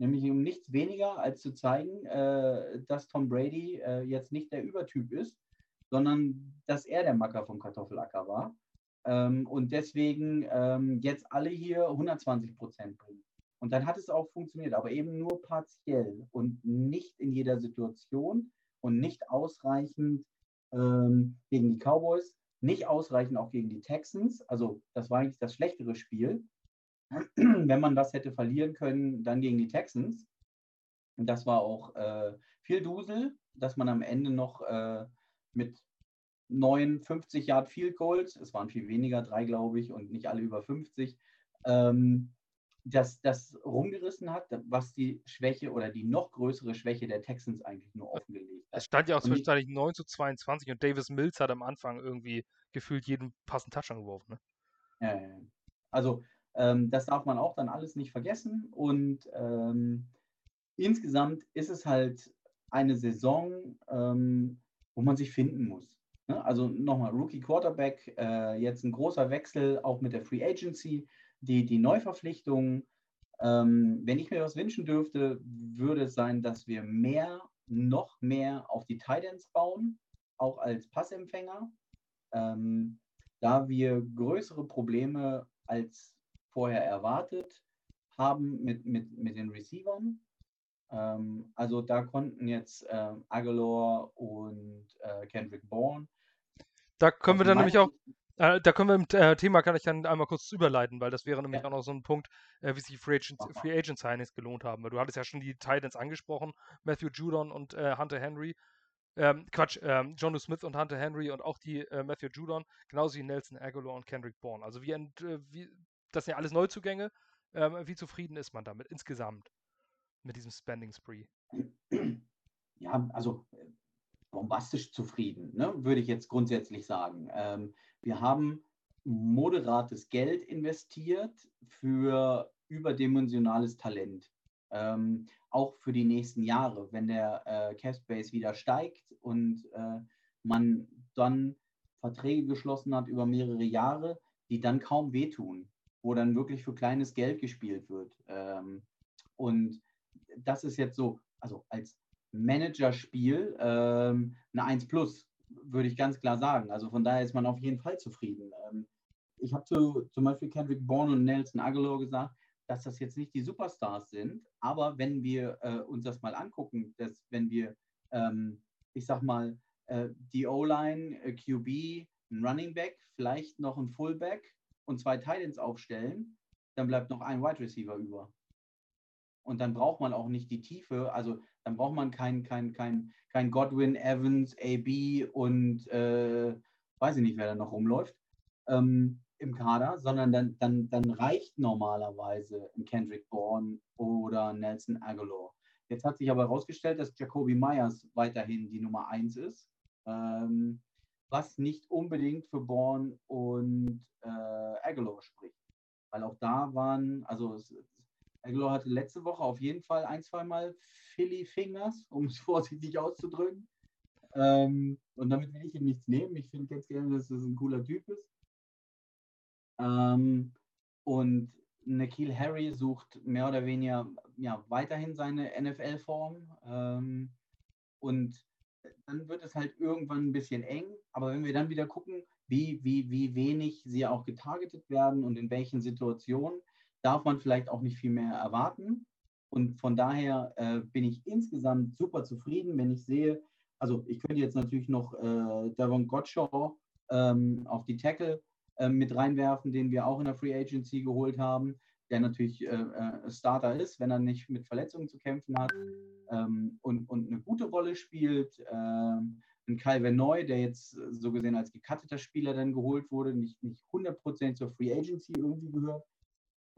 nämlich um nichts weniger als zu zeigen, äh, dass Tom Brady äh, jetzt nicht der Übertyp ist, sondern dass er der Macker vom Kartoffelacker war. Ähm, und deswegen ähm, jetzt alle hier 120 Prozent bringen. Und dann hat es auch funktioniert, aber eben nur partiell und nicht in jeder Situation und nicht ausreichend ähm, gegen die Cowboys, nicht ausreichend auch gegen die Texans. Also das war eigentlich das schlechtere Spiel. [CLEARS THROAT] wenn man das hätte verlieren können, dann gegen die Texans. Und das war auch äh, viel Dusel, dass man am Ende noch äh, mit 59 Yard Field Goals, es waren viel weniger, drei glaube ich, und nicht alle über 50, ähm, das, das rumgerissen hat, was die Schwäche oder die noch größere Schwäche der Texans eigentlich nur offengelegt hat. Es stand ja auch zwischenzeitlich 9 zu 22 und Davis Mills hat am Anfang irgendwie gefühlt jeden passenden Touchdown geworfen. Ne? Ja, also ähm, das darf man auch dann alles nicht vergessen. Und ähm, insgesamt ist es halt eine Saison, ähm, wo man sich finden muss. Ne? Also nochmal, Rookie Quarterback, äh, jetzt ein großer Wechsel auch mit der Free Agency, die, die Neuverpflichtungen. Ähm, wenn ich mir was wünschen dürfte, würde es sein, dass wir mehr, noch mehr auf die Titans bauen, auch als Passempfänger, ähm, da wir größere Probleme als vorher erwartet haben mit, mit, mit den Receivern. Ähm, also da konnten jetzt äh, Aguilar und äh, Kendrick Bourne. Da können wir dann nämlich auch, da können wir im äh, Thema, kann ich dann einmal kurz überleiten, weil das wäre nämlich ja. auch noch so ein Punkt, äh, wie sich Free Agent, Free Agent Signings gelohnt haben. Weil du hattest ja schon die Titans angesprochen, Matthew Judon und äh, Hunter Henry. Ähm, Quatsch, ähm, Jono Smith und Hunter Henry und auch die Matthew Judon, genauso wie Nelson Aguilar und Kendrick Bourne. Also wie, wie das sind ja alles Neuzugänge. Ähm, wie zufrieden ist man damit insgesamt mit diesem Spending Spree? Ja, also äh, bombastisch zufrieden, ne? würde ich jetzt grundsätzlich sagen. Ähm, wir haben moderates Geld investiert für überdimensionales Talent. Ähm, auch für die nächsten Jahre, wenn der äh, Cap Space wieder steigt und äh, man dann Verträge geschlossen hat über mehrere Jahre, die dann kaum wehtun, wo dann wirklich für kleines Geld gespielt wird. Ähm, und das ist jetzt so, also als Managerspiel ähm, eine 1 plus, würde ich ganz klar sagen. Also von daher ist man auf jeden Fall zufrieden. Ähm, ich habe zu, zum Beispiel Kendrick Bourne und Nelson Aguilar gesagt, dass das jetzt nicht die Superstars sind, aber wenn wir äh, uns das mal angucken, dass wenn wir, ähm, ich sag mal, äh, die O-Line, äh, QB, ein Running Back, vielleicht noch ein Fullback und zwei Titans aufstellen, dann bleibt noch ein Wide Receiver über. Und dann braucht man auch nicht die Tiefe, also dann braucht man kein, kein, kein, kein Godwin, Evans, AB und äh, weiß ich nicht, wer da noch rumläuft. Ähm, im Kader, sondern dann, dann, dann reicht normalerweise ein Kendrick Bourne oder Nelson Aguilar. Jetzt hat sich aber herausgestellt, dass Jacoby Myers weiterhin die Nummer 1 ist, ähm, was nicht unbedingt für Bourne und äh, Aguilar spricht. Weil auch da waren, also es, Aguilar hatte letzte Woche auf jeden Fall ein, zweimal Philly Fingers, um es [LAUGHS] vorsichtig auszudrücken. Ähm, und damit will ich ihm nichts nehmen. Ich finde ganz gerne, dass das ein cooler Typ ist. Ähm, und Nikhil Harry sucht mehr oder weniger ja, weiterhin seine NFL-Form. Ähm, und dann wird es halt irgendwann ein bisschen eng. Aber wenn wir dann wieder gucken, wie, wie, wie wenig sie auch getargetet werden und in welchen Situationen, darf man vielleicht auch nicht viel mehr erwarten. Und von daher äh, bin ich insgesamt super zufrieden, wenn ich sehe, also ich könnte jetzt natürlich noch äh, Devon Gottshaw ähm, auf die Tackle ähm, mit reinwerfen, den wir auch in der Free Agency geholt haben, der natürlich äh, äh, Starter ist, wenn er nicht mit Verletzungen zu kämpfen hat ähm, und, und eine gute Rolle spielt. Ähm, ein Calvin Neu, der jetzt so gesehen als gecutteter Spieler dann geholt wurde, nicht, nicht 100% zur Free Agency irgendwie gehört.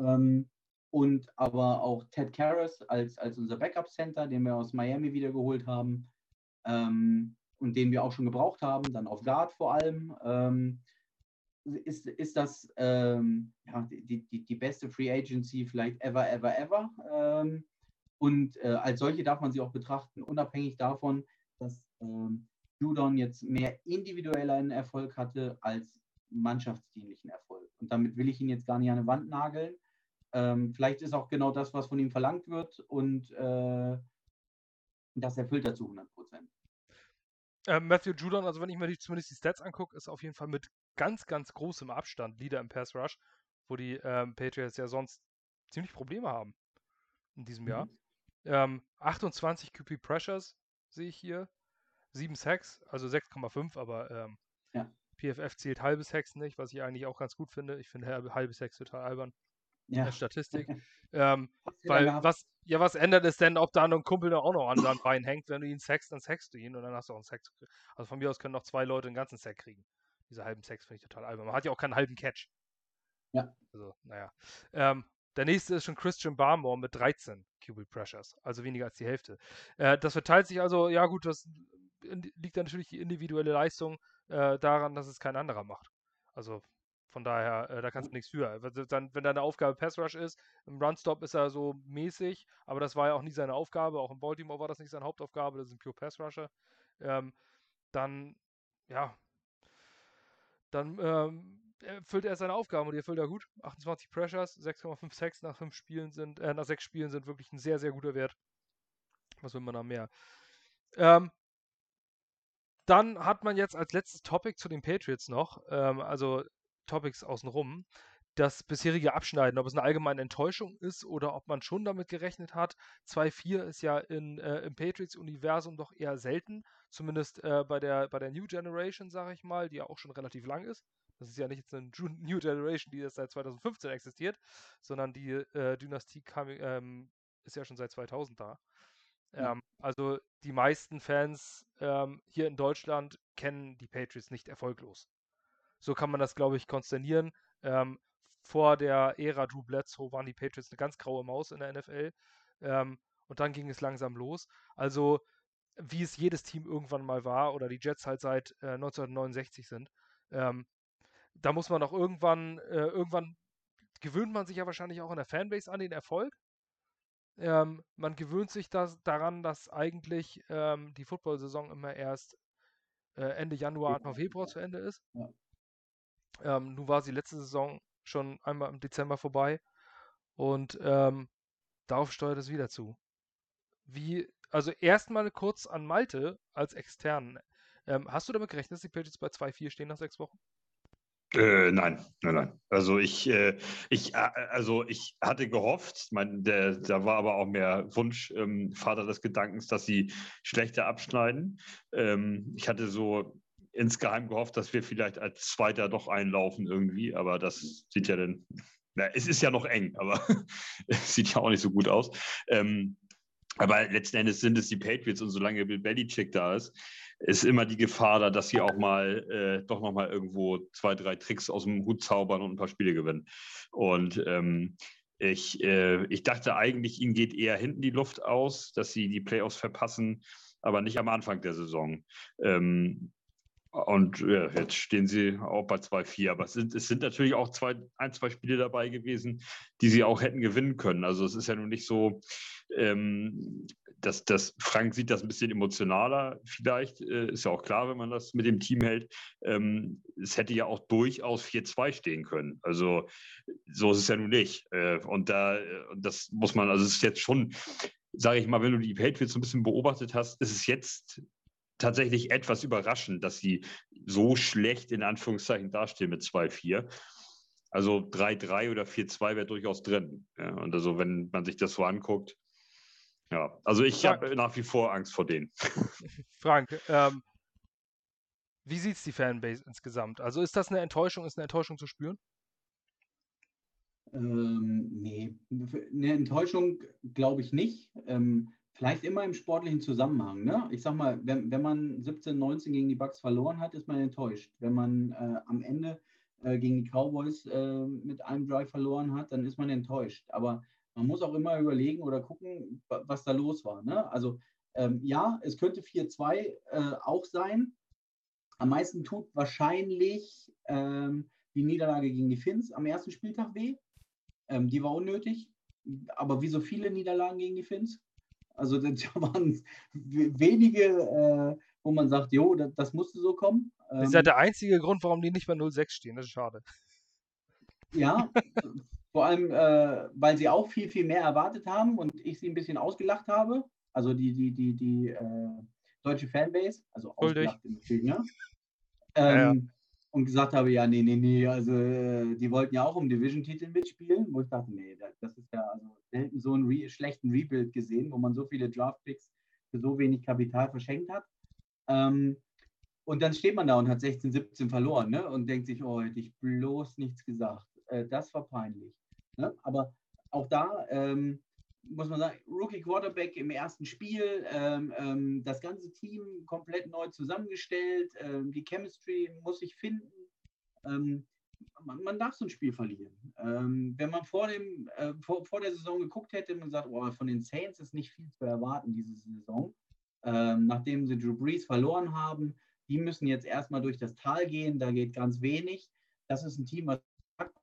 Ähm, und aber auch Ted Karras als, als unser Backup-Center, den wir aus Miami wieder geholt haben ähm, und den wir auch schon gebraucht haben, dann auf Guard vor allem. Ähm, ist, ist das ähm, ja, die, die, die beste Free Agency vielleicht ever, ever, ever. Ähm, und äh, als solche darf man sie auch betrachten, unabhängig davon, dass ähm, Judon jetzt mehr individuellen Erfolg hatte als mannschaftsdienlichen Erfolg. Und damit will ich ihn jetzt gar nicht an eine Wand nageln. Ähm, vielleicht ist auch genau das, was von ihm verlangt wird und äh, das erfüllt er zu 100 Prozent. Äh, Matthew Judon, also wenn ich mir die, zumindest die Stats angucke, ist auf jeden Fall mit ganz, ganz großem Abstand Leader im Pass Rush, wo die ähm, Patriots ja sonst ziemlich Probleme haben in diesem mhm. Jahr. Ähm, 28 QP Pressures sehe ich hier, 7 Sacks, also 6,5, aber ähm, ja. PFF zählt halbe Sacks nicht, was ich eigentlich auch ganz gut finde. Ich finde halbe Sacks total albern. Ja. Statistik. [LAUGHS] ähm, weil was, ja, was ändert es denn, ob da ein Kumpel noch auch noch an seinem Bein hängt? Wenn du ihn sackst, dann sackst du ihn und dann hast du auch einen Sack. Also von mir aus können noch zwei Leute einen ganzen Sack kriegen. Diese halben Sacks finde ich total albern. Man hat ja auch keinen halben Catch. Ja. Also, naja. Ähm, der nächste ist schon Christian Barmore mit 13 Cubic Pressures, also weniger als die Hälfte. Äh, das verteilt sich also, ja gut, das liegt dann natürlich die individuelle Leistung äh, daran, dass es kein anderer macht. Also von daher, äh, da kannst du nichts für. Dann, wenn deine Aufgabe Pass Rush ist, im Runstop ist er so mäßig, aber das war ja auch nie seine Aufgabe. Auch in Baltimore war das nicht seine Hauptaufgabe, das ein Pure Pass Rusher. Ähm, dann, ja, dann ähm, erfüllt er seine Aufgaben und die erfüllt er gut. 28 Pressures, 6,5 Sacks nach fünf Spielen sind, äh, nach sechs Spielen sind wirklich ein sehr, sehr guter Wert. Was will man da mehr? Ähm, dann hat man jetzt als letztes Topic zu den Patriots noch, ähm, also Topics außenrum, das bisherige Abschneiden, ob es eine allgemeine Enttäuschung ist oder ob man schon damit gerechnet hat. 2-4 ist ja in, äh, im Patriots-Universum doch eher selten, zumindest äh, bei, der, bei der New Generation, sage ich mal, die ja auch schon relativ lang ist. Das ist ja nicht jetzt eine [LAUGHS] New Generation, die jetzt seit 2015 existiert, sondern die äh, Dynastie kam, ähm, ist ja schon seit 2000 da. Ja. Ähm, also die meisten Fans ähm, hier in Deutschland kennen die Patriots nicht erfolglos. So kann man das, glaube ich, konsternieren. Ähm, vor der Ära Drew Bledsoe waren die Patriots eine ganz graue Maus in der NFL. Ähm, und dann ging es langsam los. Also, wie es jedes Team irgendwann mal war, oder die Jets halt seit äh, 1969 sind. Ähm, da muss man auch irgendwann, äh, irgendwann gewöhnt man sich ja wahrscheinlich auch in der Fanbase an den Erfolg. Ähm, man gewöhnt sich das, daran, dass eigentlich ähm, die Football-Saison immer erst äh, Ende Januar, Anfang Februar zu Ende ist. Ja. Ähm, nun war sie letzte Saison schon einmal im Dezember vorbei und ähm, darauf steuert es wieder zu. Wie, also erstmal kurz an Malte als Externen. Ähm, hast du damit gerechnet, dass die Patriots bei 2-4 stehen nach sechs Wochen? Äh, nein, nein, nein. Also ich, äh, ich, äh, also ich hatte gehofft, mein, der, da war aber auch mehr Wunsch, ähm, Vater des Gedankens, dass sie schlechter abschneiden. Ähm, ich hatte so insgeheim gehofft, dass wir vielleicht als Zweiter doch einlaufen irgendwie, aber das sieht ja dann, na, es ist ja noch eng, aber [LAUGHS] es sieht ja auch nicht so gut aus. Ähm, aber letzten Endes sind es die Patriots und solange Bill Belichick da ist, ist immer die Gefahr da, dass sie auch mal äh, doch noch mal irgendwo zwei, drei Tricks aus dem Hut zaubern und ein paar Spiele gewinnen. Und ähm, ich, äh, ich dachte eigentlich, ihnen geht eher hinten die Luft aus, dass sie die Playoffs verpassen, aber nicht am Anfang der Saison. Ähm, und ja, jetzt stehen sie auch bei 2-4. Aber es sind, es sind natürlich auch zwei, ein, zwei Spiele dabei gewesen, die sie auch hätten gewinnen können. Also es ist ja nun nicht so, ähm, dass, dass Frank sieht das ein bisschen emotionaler vielleicht. Äh, ist ja auch klar, wenn man das mit dem Team hält. Ähm, es hätte ja auch durchaus 4-2 stehen können. Also so ist es ja nun nicht. Äh, und da, das muss man, also es ist jetzt schon, sage ich mal, wenn du die Patriots so ein bisschen beobachtet hast, ist es jetzt tatsächlich etwas überraschend, dass sie so schlecht in Anführungszeichen dastehen mit 2-4. Also 3-3 oder 4-2 wäre durchaus drin. Ja, und also wenn man sich das so anguckt, ja, also ich habe nach wie vor Angst vor denen. [LAUGHS] Frank, ähm, wie sieht es die Fanbase insgesamt? Also ist das eine Enttäuschung? Ist eine Enttäuschung zu spüren? Ähm, nee, eine Enttäuschung glaube ich nicht. Ähm, Vielleicht immer im sportlichen Zusammenhang. Ne? Ich sag mal, wenn, wenn man 17, 19 gegen die Bucks verloren hat, ist man enttäuscht. Wenn man äh, am Ende äh, gegen die Cowboys äh, mit einem Drive verloren hat, dann ist man enttäuscht. Aber man muss auch immer überlegen oder gucken, was da los war. Ne? Also ähm, ja, es könnte 4-2 äh, auch sein. Am meisten tut wahrscheinlich ähm, die Niederlage gegen die Finns am ersten Spieltag weh. Ähm, die war unnötig. Aber wie so viele Niederlagen gegen die Finns. Also [LAUGHS] da waren wenige, äh, wo man sagt, jo, das, das, musste so kommen. Das ist ja ähm, der einzige Grund, warum die nicht bei 06 stehen. Das ist schade. Ja, vor allem, äh, weil sie auch viel, viel mehr erwartet haben und ich sie ein bisschen ausgelacht habe. Also die, die, die, die äh, deutsche Fanbase, also ausgelacht im Film, Ähm, ja, ja und gesagt habe, ja, nee, nee, nee, also äh, die wollten ja auch um Division-Titel mitspielen, wo ich dachte, nee, das ist ja also selten so einen Re schlechten Rebuild gesehen, wo man so viele Draft-Picks für so wenig Kapital verschenkt hat. Ähm, und dann steht man da und hat 16, 17 verloren ne? und denkt sich, oh, hätte ich bloß nichts gesagt. Äh, das war peinlich. Ne? Aber auch da ähm, muss man sagen, Rookie Quarterback im ersten Spiel, ähm, ähm, das ganze Team komplett neu zusammengestellt, ähm, die Chemistry muss sich finden. Ähm, man, man, darf so ein Spiel verlieren. Ähm, wenn man vor, dem, äh, vor, vor, der Saison geguckt hätte und gesagt, oh, von den Saints ist nicht viel zu erwarten diese Saison, ähm, nachdem sie Drew Brees verloren haben, die müssen jetzt erstmal durch das Tal gehen, da geht ganz wenig. Das ist ein Team, was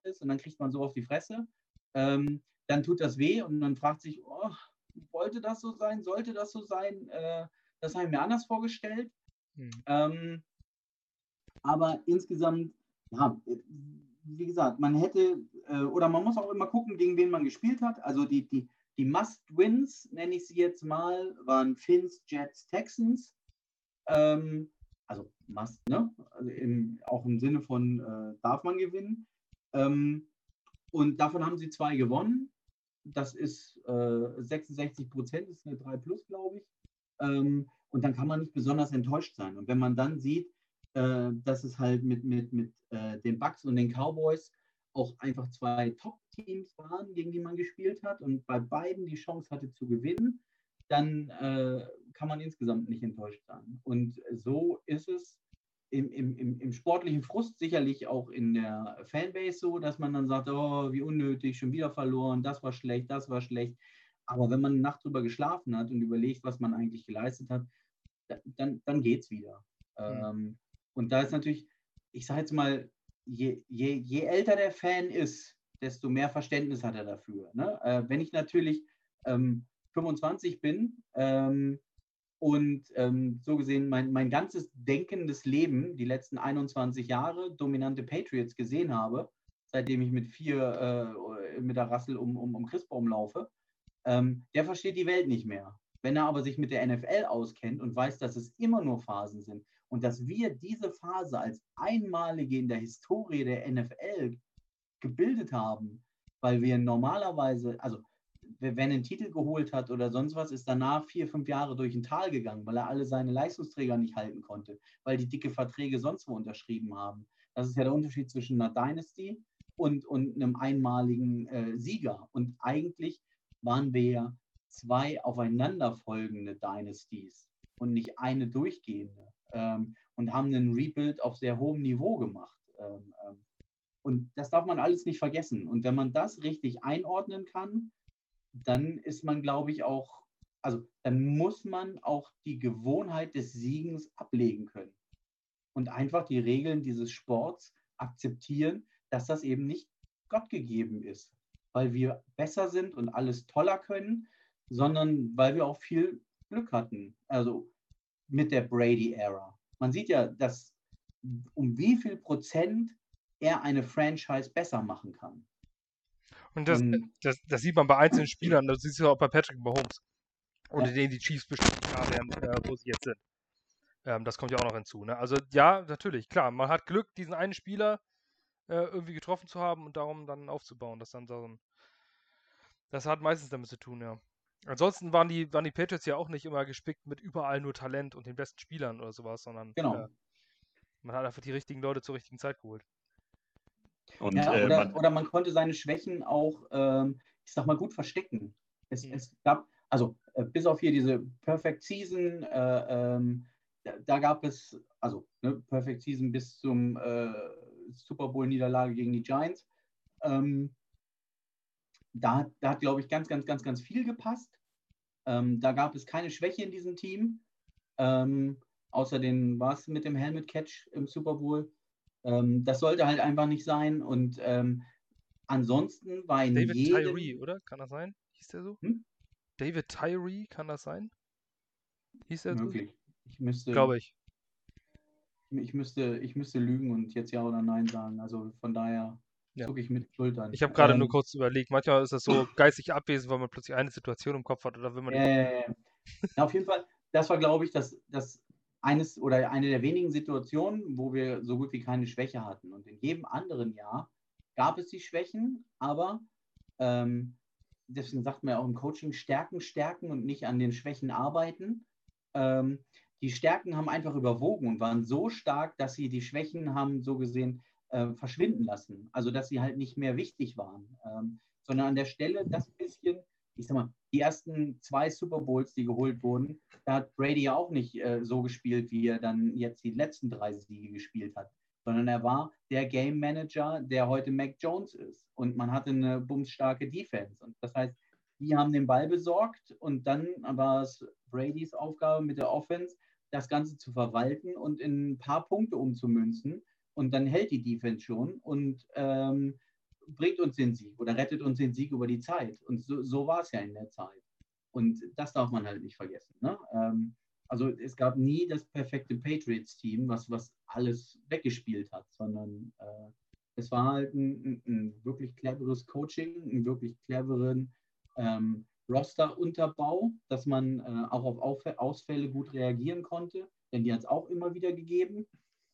ist und dann kriegt man so auf die Fresse. Ähm, dann tut das weh und man fragt sich, oh, wollte das so sein, sollte das so sein? Äh, das habe ich mir anders vorgestellt. Hm. Ähm, aber insgesamt, ja, wie gesagt, man hätte, äh, oder man muss auch immer gucken, gegen wen man gespielt hat. Also die, die, die Must-Wins, nenne ich sie jetzt mal, waren Finns, Jets, Texans. Ähm, also Must, ne? Also im, auch im Sinne von, äh, darf man gewinnen. Ähm, und davon haben sie zwei gewonnen das ist äh, 66 Prozent, ist eine 3 plus, glaube ich. Ähm, und dann kann man nicht besonders enttäuscht sein. Und wenn man dann sieht, äh, dass es halt mit, mit, mit äh, den Bucks und den Cowboys auch einfach zwei Top-Teams waren, gegen die man gespielt hat und bei beiden die Chance hatte zu gewinnen, dann äh, kann man insgesamt nicht enttäuscht sein. Und so ist es im, im, im, sportlichen Frust sicherlich auch in der Fanbase so, dass man dann sagt, oh, wie unnötig, schon wieder verloren, das war schlecht, das war schlecht. Aber wenn man eine Nacht drüber geschlafen hat und überlegt, was man eigentlich geleistet hat, dann, dann geht es wieder. Mhm. Ähm, und da ist natürlich, ich sage jetzt mal, je, je, je älter der Fan ist, desto mehr Verständnis hat er dafür. Ne? Äh, wenn ich natürlich ähm, 25 bin ähm, und ähm, so gesehen mein, mein ganzes denkendes Leben, die letzten 21 Jahre, dominante Patriots gesehen habe, seitdem ich mit vier äh, mit der Rassel um, um, um Christbaum laufe, ähm, der versteht die Welt nicht mehr. Wenn er aber sich mit der NFL auskennt und weiß, dass es immer nur Phasen sind und dass wir diese Phase als einmalige in der Historie der NFL gebildet haben, weil wir normalerweise, also wenn er einen Titel geholt hat oder sonst was, ist danach vier, fünf Jahre durch ein Tal gegangen, weil er alle seine Leistungsträger nicht halten konnte, weil die dicke Verträge sonst wo unterschrieben haben. Das ist ja der Unterschied zwischen einer Dynasty und, und einem einmaligen äh, Sieger. Und eigentlich waren wir ja zwei aufeinanderfolgende Dynasties und nicht eine durchgehende ähm, und haben einen Rebuild auf sehr hohem Niveau gemacht. Ähm, ähm, und das darf man alles nicht vergessen. Und wenn man das richtig einordnen kann, dann ist man, glaube ich, auch, also dann muss man auch die Gewohnheit des Siegens ablegen können. Und einfach die Regeln dieses Sports akzeptieren, dass das eben nicht Gott gegeben ist, weil wir besser sind und alles toller können, sondern weil wir auch viel Glück hatten. Also mit der Brady-Ära. Man sieht ja, dass um wie viel Prozent er eine Franchise besser machen kann. Und das, und, das, das, sieht man bei einzelnen Spielern, das siehst du auch bei Patrick Mahomes. Ja. denen die Chiefs bestimmt klar werden, äh, wo sie jetzt sind. Ähm, das kommt ja auch noch hinzu. Ne? Also ja, natürlich, klar, man hat Glück, diesen einen Spieler äh, irgendwie getroffen zu haben und darum dann aufzubauen. Das, dann so ein, das hat meistens damit zu tun, ja. Ansonsten waren die, waren die Patriots ja auch nicht immer gespickt mit überall nur Talent und den besten Spielern oder sowas, sondern genau. äh, man hat einfach die richtigen Leute zur richtigen Zeit geholt. Und, ja, äh, oder, man, oder, man, konnte seine Schwächen auch, ähm, ich sag mal, gut verstecken. Es, mhm. es gab, also äh, bis auf hier diese Perfect Season, äh, ähm, da, da, gab es, also ne, Perfect Season bis zum äh, Super Bowl-Niederlage gegen die Giants. Ähm, da, da hat, glaube ich, ganz, ganz, ganz, ganz viel gepasst. Ähm, da gab es keine Schwäche in diesem Team. Ähm, außer den, was mit dem Helmet Catch im Super Bowl. Ähm, das sollte halt einfach nicht sein. Und ähm, ansonsten war in David jedem... Tyree, oder? Kann das sein? Hieß der so? Hm? David Tyree, kann das sein? Hieß der Möglich. so? Ich müsste. Glaube ich. Ich müsste, ich müsste lügen und jetzt Ja oder Nein sagen. Also von daher ja. zucke ich mit Schultern. Ich habe gerade ähm, nur kurz überlegt. Manchmal ist das so [CLEARS THROAT] geistig abwesend, weil man plötzlich eine Situation im Kopf hat oder wenn man. Äh, [LAUGHS] ja, auf jeden Fall, das war, glaube ich, das, das eines oder eine der wenigen Situationen, wo wir so gut wie keine Schwäche hatten. Und in jedem anderen Jahr gab es die Schwächen, aber ähm, deswegen sagt man ja auch im Coaching Stärken stärken und nicht an den Schwächen arbeiten. Ähm, die Stärken haben einfach überwogen und waren so stark, dass sie die Schwächen haben so gesehen äh, verschwinden lassen. Also dass sie halt nicht mehr wichtig waren, ähm, sondern an der Stelle das bisschen ich sag mal, die ersten zwei Super Bowls, die geholt wurden, da hat Brady ja auch nicht äh, so gespielt, wie er dann jetzt die letzten drei Siege gespielt hat, sondern er war der Game Manager, der heute Mac Jones ist. Und man hatte eine bumsstarke Defense. Und das heißt, die haben den Ball besorgt und dann war es Bradys Aufgabe mit der Offense, das Ganze zu verwalten und in ein paar Punkte umzumünzen. Und dann hält die Defense schon. Und ähm, bringt uns den Sieg oder rettet uns den Sieg über die Zeit. Und so, so war es ja in der Zeit. Und das darf man halt nicht vergessen. Ne? Ähm, also es gab nie das perfekte Patriots-Team, was, was alles weggespielt hat, sondern äh, es war halt ein, ein, wirklich cleveres Coaching, einen wirklich cleveren ähm, Roster-Unterbau, dass man äh, auch auf Auf Ausfälle gut reagieren konnte, denn die hat es auch immer wieder gegeben.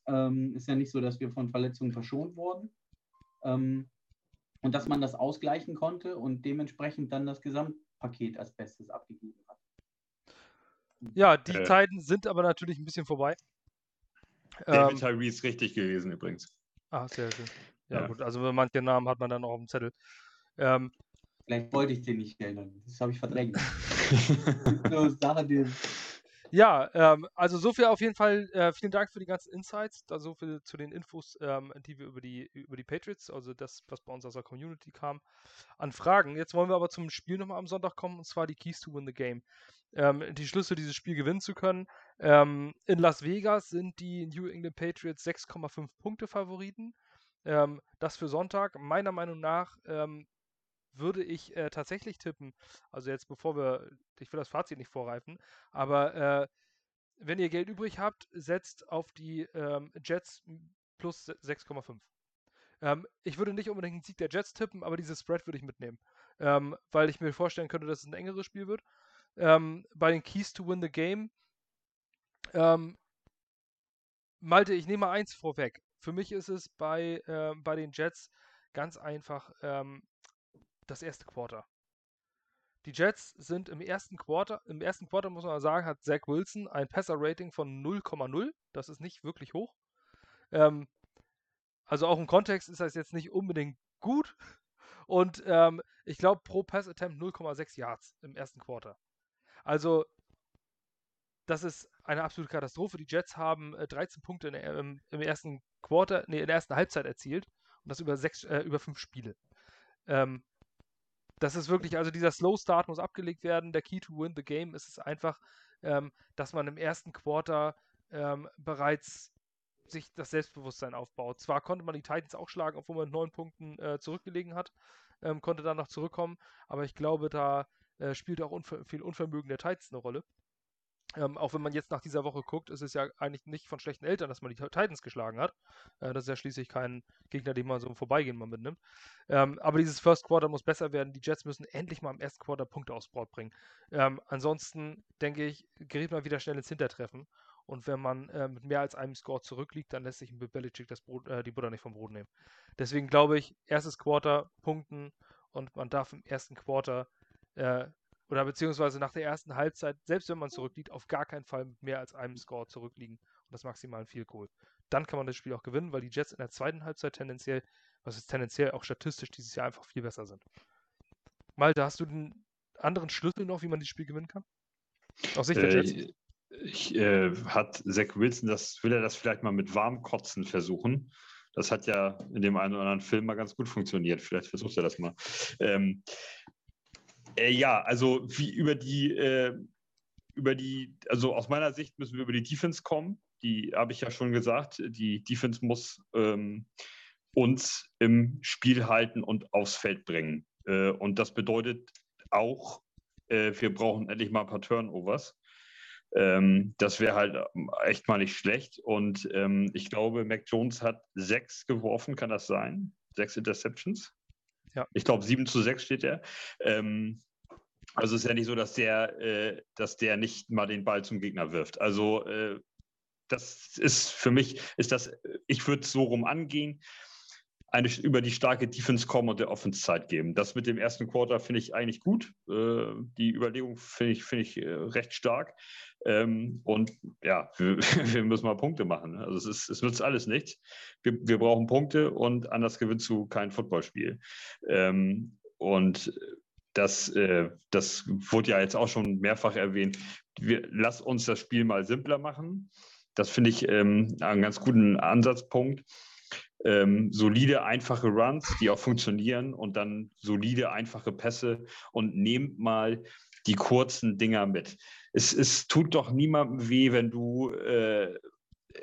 Ähm, ist ja nicht so, dass wir von Verletzungen verschont wurden. Ähm, und dass man das ausgleichen konnte und dementsprechend dann das Gesamtpaket als Bestes abgegeben hat. Ja, die äh, Zeiten sind aber natürlich ein bisschen vorbei. David ähm, Tyree ist richtig gewesen übrigens. Ah, sehr schön. Ja, ja, gut, also manche Namen hat man dann auch auf dem Zettel. Ähm, Vielleicht wollte ich den nicht ändern. Das habe ich verdrängt. [LAUGHS] so Sachen, die ja, ähm, also so viel auf jeden Fall. Äh, vielen Dank für die ganzen Insights, da so viel zu den Infos, ähm, die wir über die, über die Patriots, also das, was bei uns aus der Community kam, an Fragen. Jetzt wollen wir aber zum Spiel nochmal am Sonntag kommen, und zwar die Keys to Win the Game. Ähm, die Schlüssel, dieses Spiel gewinnen zu können. Ähm, in Las Vegas sind die New England Patriots 6,5 Punkte Favoriten. Ähm, das für Sonntag, meiner Meinung nach, ähm, würde ich äh, tatsächlich tippen, also jetzt bevor wir, ich will das Fazit nicht vorreifen, aber äh, wenn ihr Geld übrig habt, setzt auf die ähm, Jets plus 6,5. Ähm, ich würde nicht unbedingt einen Sieg der Jets tippen, aber dieses Spread würde ich mitnehmen, ähm, weil ich mir vorstellen könnte, dass es ein engeres Spiel wird. Ähm, bei den Keys to Win the Game, ähm, Malte, ich nehme eins vorweg. Für mich ist es bei, äh, bei den Jets ganz einfach ähm, das erste Quarter. Die Jets sind im ersten Quarter, im ersten Quarter muss man sagen, hat Zach Wilson ein Passer-Rating von 0,0. Das ist nicht wirklich hoch. Ähm, also auch im Kontext ist das jetzt nicht unbedingt gut. Und ähm, ich glaube pro Pass-Attempt 0,6 Yards im ersten Quarter. Also das ist eine absolute Katastrophe. Die Jets haben äh, 13 Punkte in, ähm, im ersten Quarter, nee, in der ersten Halbzeit erzielt und das über sechs, äh, über fünf Spiele. Ähm, das ist wirklich, also dieser Slow Start muss abgelegt werden. Der Key to win the game ist es einfach, ähm, dass man im ersten Quarter ähm, bereits sich das Selbstbewusstsein aufbaut. Zwar konnte man die Titans auch schlagen, obwohl man neun Punkten äh, zurückgelegen hat, ähm, konnte dann noch zurückkommen, aber ich glaube, da äh, spielt auch unver viel Unvermögen der Titans eine Rolle. Ähm, auch wenn man jetzt nach dieser Woche guckt, ist es ja eigentlich nicht von schlechten Eltern, dass man die Titans geschlagen hat. Äh, das ist ja schließlich kein Gegner, den man so im Vorbeigehen mal mitnimmt. Ähm, aber dieses First Quarter muss besser werden. Die Jets müssen endlich mal im ersten Quarter Punkte aufs Board bringen. Ähm, ansonsten, denke ich, gerät man wieder schnell ins Hintertreffen. Und wenn man äh, mit mehr als einem Score zurückliegt, dann lässt sich ein Belichick das Brot, äh, die Butter nicht vom Brot nehmen. Deswegen glaube ich, erstes Quarter punkten und man darf im ersten Quarter äh, oder beziehungsweise nach der ersten Halbzeit, selbst wenn man zurückliegt, auf gar keinen Fall mit mehr als einem Score zurückliegen und das maximal ein Field Goal. Dann kann man das Spiel auch gewinnen, weil die Jets in der zweiten Halbzeit tendenziell, was ist tendenziell auch statistisch dieses Jahr einfach viel besser sind. Malte, hast du einen anderen Schlüssel noch, wie man das Spiel gewinnen kann? Aus Sicht der Jets? Äh, ich, äh, hat Zach Wilson, das will er das vielleicht mal mit Warmkotzen versuchen. Das hat ja in dem einen oder anderen Film mal ganz gut funktioniert. Vielleicht versucht er das mal. Ähm, äh, ja, also wie über die, äh, über die, also aus meiner Sicht müssen wir über die Defense kommen. Die habe ich ja schon gesagt. Die Defense muss ähm, uns im Spiel halten und aufs Feld bringen. Äh, und das bedeutet auch, äh, wir brauchen endlich mal ein paar Turnovers. Ähm, das wäre halt ähm, echt mal nicht schlecht. Und ähm, ich glaube, Mac Jones hat sechs geworfen, kann das sein? Sechs Interceptions? Ja. Ich glaube, 7 zu 6 steht er. Ähm, also es ist ja nicht so, dass der, äh, dass der nicht mal den Ball zum Gegner wirft. Also äh, das ist für mich, ist das, ich würde es so rum angehen, eine, über die starke Defense kommen und der Offense Zeit geben. Das mit dem ersten Quarter finde ich eigentlich gut. Äh, die Überlegung finde ich, find ich äh, recht stark. Ähm, und ja, [LAUGHS] wir, wir, müssen mal Punkte machen. Also es, ist, es nützt alles nichts. Wir, wir brauchen Punkte und anders gewinnst du kein Footballspiel. Ähm, und das, äh, das wurde ja jetzt auch schon mehrfach erwähnt. Wir, lass uns das Spiel mal simpler machen. Das finde ich ähm, einen ganz guten Ansatzpunkt. Ähm, solide, einfache Runs, die auch funktionieren und dann solide, einfache Pässe und nehmt mal die kurzen Dinger mit. Es, es tut doch niemandem weh, wenn du äh,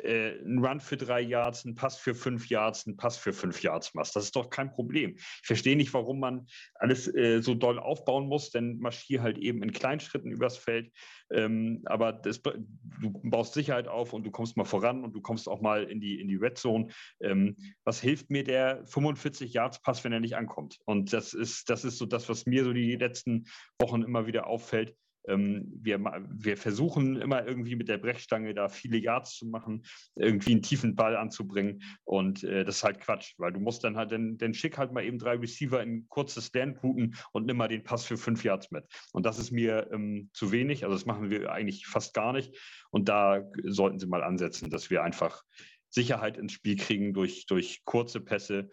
äh, einen Run für drei Yards, einen Pass für fünf Yards, einen Pass für fünf Yards machst. Das ist doch kein Problem. Ich verstehe nicht, warum man alles äh, so doll aufbauen muss, denn marschier halt eben in Kleinschritten übers Feld. Ähm, aber das, du baust Sicherheit auf und du kommst mal voran und du kommst auch mal in die, in die Red Zone. Ähm, was hilft mir der 45 Yards Pass, wenn er nicht ankommt? Und das ist, das ist so das, was mir so die letzten Wochen immer wieder auffällt. Ähm, wir, wir versuchen immer irgendwie mit der Brechstange da viele Yards zu machen, irgendwie einen tiefen Ball anzubringen. Und äh, das ist halt Quatsch, weil du musst dann halt, dann, dann schick halt mal eben drei Receiver in kurzes Stand-Routen und nimm mal den Pass für fünf Yards mit. Und das ist mir ähm, zu wenig. Also das machen wir eigentlich fast gar nicht. Und da sollten sie mal ansetzen, dass wir einfach Sicherheit ins Spiel kriegen durch, durch kurze Pässe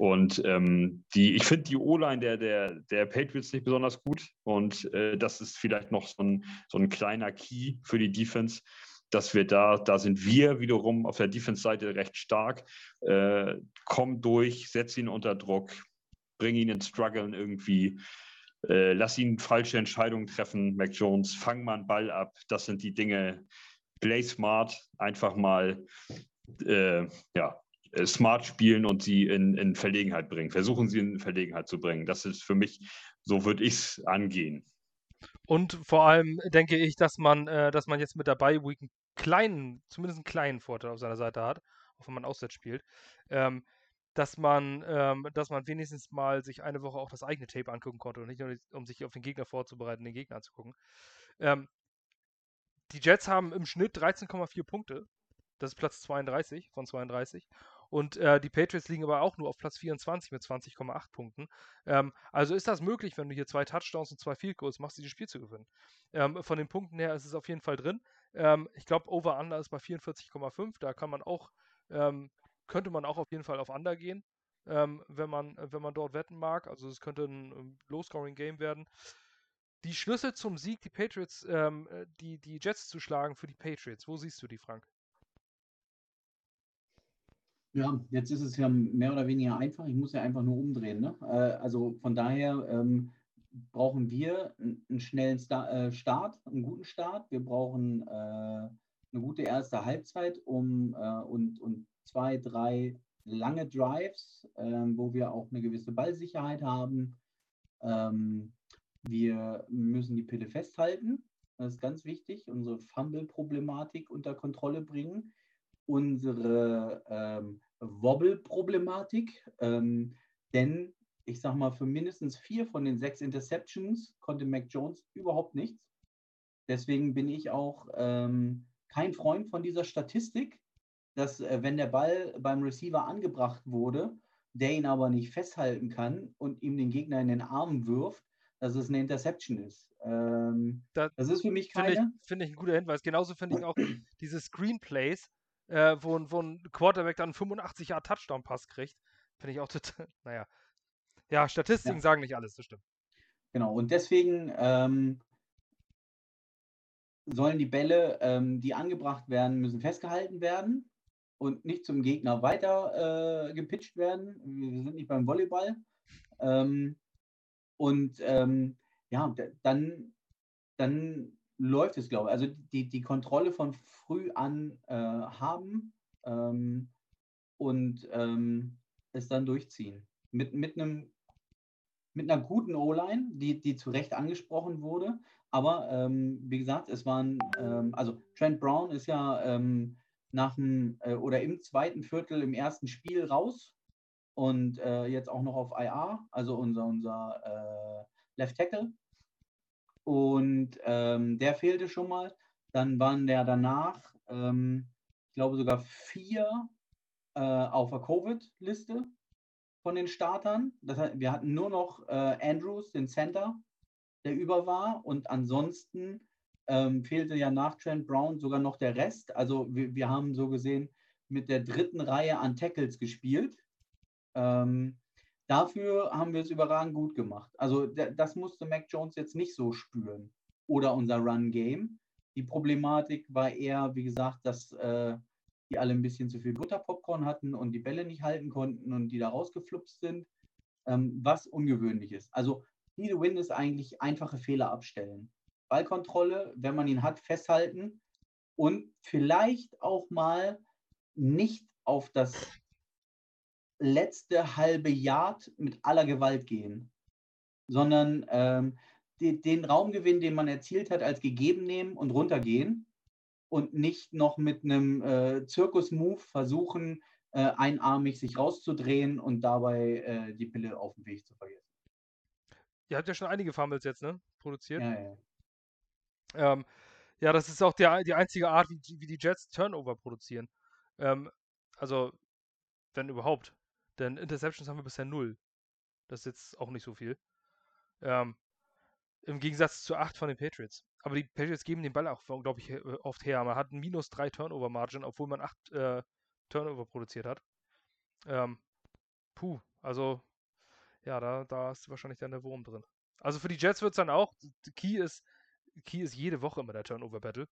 und ähm, die, ich finde die O-Line der, der, der Patriots nicht besonders gut. Und äh, das ist vielleicht noch so ein, so ein kleiner Key für die Defense, dass wir da, da sind wir wiederum auf der Defense-Seite recht stark. Äh, komm durch, setz ihn unter Druck, bring ihn ins Struggeln irgendwie. Äh, lass ihn falsche Entscheidungen treffen, Mac Jones, fang mal einen Ball ab. Das sind die Dinge. Play smart, einfach mal, äh, ja, smart spielen und sie in, in Verlegenheit bringen. Versuchen sie in Verlegenheit zu bringen. Das ist für mich, so würde ich es angehen. Und vor allem denke ich, dass man, äh, dass man jetzt mit Bye Week einen kleinen, zumindest einen kleinen Vorteil auf seiner Seite hat, auch wenn man auswärts spielt. Ähm, dass man, ähm, dass man wenigstens mal sich eine Woche auch das eigene Tape angucken konnte und nicht nur, um sich auf den Gegner vorzubereiten, den Gegner anzugucken. Ähm, die Jets haben im Schnitt 13,4 Punkte. Das ist Platz 32 von 32. Und äh, die Patriots liegen aber auch nur auf Platz 24 mit 20,8 Punkten. Ähm, also ist das möglich, wenn du hier zwei Touchdowns und zwei Field Goals machst, dieses Spiel zu gewinnen. Ähm, von den Punkten her ist es auf jeden Fall drin. Ähm, ich glaube, Over-Under ist bei 44,5. Da kann man auch ähm, könnte man auch auf jeden Fall auf Under gehen, ähm, wenn, man, wenn man dort wetten mag. Also es könnte ein, ein Low-Scoring-Game werden. Die Schlüssel zum Sieg, die Patriots, ähm, äh, die, die Jets zu schlagen für die Patriots, wo siehst du die, Frank? Ja, jetzt ist es ja mehr oder weniger einfach. Ich muss ja einfach nur umdrehen. Ne? Äh, also von daher ähm, brauchen wir einen schnellen äh, Start, einen guten Start. Wir brauchen äh, eine gute erste Halbzeit um, äh, und, und zwei, drei lange Drives, ähm, wo wir auch eine gewisse Ballsicherheit haben. Ähm, wir müssen die Pille festhalten. Das ist ganz wichtig. Unsere Fumble-Problematik unter Kontrolle bringen. Unsere ähm, Wobble-Problematik. Ähm, denn ich sag mal, für mindestens vier von den sechs Interceptions konnte Mac Jones überhaupt nichts. Deswegen bin ich auch ähm, kein Freund von dieser Statistik, dass äh, wenn der Ball beim Receiver angebracht wurde, der ihn aber nicht festhalten kann und ihm den Gegner in den Arm wirft, dass es eine Interception ist. Ähm, das, das, ist für mich keine. Finde ich, find ich, ein guter Hinweis. Genauso finde ich auch [CLEARS THROAT] diese Screenplays, äh, wo, wo ein Quarterback dann 85 Jahre Touchdown-Pass kriegt. Finde ich auch total. [LAUGHS] Naja. Ja, Statistiken ja. sagen nicht alles, das stimmt. Genau, und deswegen ähm, sollen die Bälle, ähm, die angebracht werden, müssen festgehalten werden und nicht zum Gegner weiter äh, gepitcht werden. Wir sind nicht beim Volleyball. Ähm, und ähm, ja, dann, dann läuft es, glaube ich. Also die, die Kontrolle von früh an äh, haben ähm, und ähm, es dann durchziehen. Mit, mit, einem, mit einer guten O-Line, die, die zu Recht angesprochen wurde. Aber ähm, wie gesagt, es waren, ähm, also Trent Brown ist ja nach dem äh, oder im zweiten Viertel im ersten Spiel raus und äh, jetzt auch noch auf IR, also unser, unser äh, Left Tackle. Und ähm, der fehlte schon mal. Dann waren der danach, ähm, ich glaube sogar vier äh, auf der Covid-Liste von den Startern. Das heißt, wir hatten nur noch äh, Andrews, den Center, der über war. Und ansonsten ähm, fehlte ja nach Trent Brown sogar noch der Rest. Also wir, wir haben so gesehen mit der dritten Reihe an Tackles gespielt. Ähm, dafür haben wir es überragend gut gemacht. Also das musste Mac Jones jetzt nicht so spüren. Oder unser Run-Game. Die Problematik war eher, wie gesagt, dass äh, die alle ein bisschen zu viel Butterpopcorn hatten und die Bälle nicht halten konnten und die da rausgeflupst sind, ähm, was ungewöhnlich ist. Also Need Win ist eigentlich einfache Fehler abstellen. Ballkontrolle, wenn man ihn hat, festhalten und vielleicht auch mal nicht auf das letzte halbe Yard mit aller Gewalt gehen, sondern ähm, die, den Raumgewinn, den man erzielt hat, als gegeben nehmen und runtergehen und nicht noch mit einem äh, Zirkus-Move versuchen, äh, einarmig sich rauszudrehen und dabei äh, die Pille auf dem Weg zu vergessen. Ihr habt ja schon einige Fumbles jetzt, ne? Produziert. Ja, ja. Ähm, ja, das ist auch der, die einzige Art, wie, wie die Jets Turnover produzieren. Ähm, also, wenn überhaupt. Denn Interceptions haben wir bisher null. Das ist jetzt auch nicht so viel. Ähm, Im Gegensatz zu acht von den Patriots. Aber die Patriots geben den Ball auch unglaublich äh, oft her. Man hat minus drei Turnover-Margin, obwohl man acht äh, Turnover produziert hat. Ähm, puh, also ja, da, da ist wahrscheinlich dann der Wurm drin. Also für die Jets wird es dann auch, Key ist, Key ist jede Woche immer der Turnover-Battle.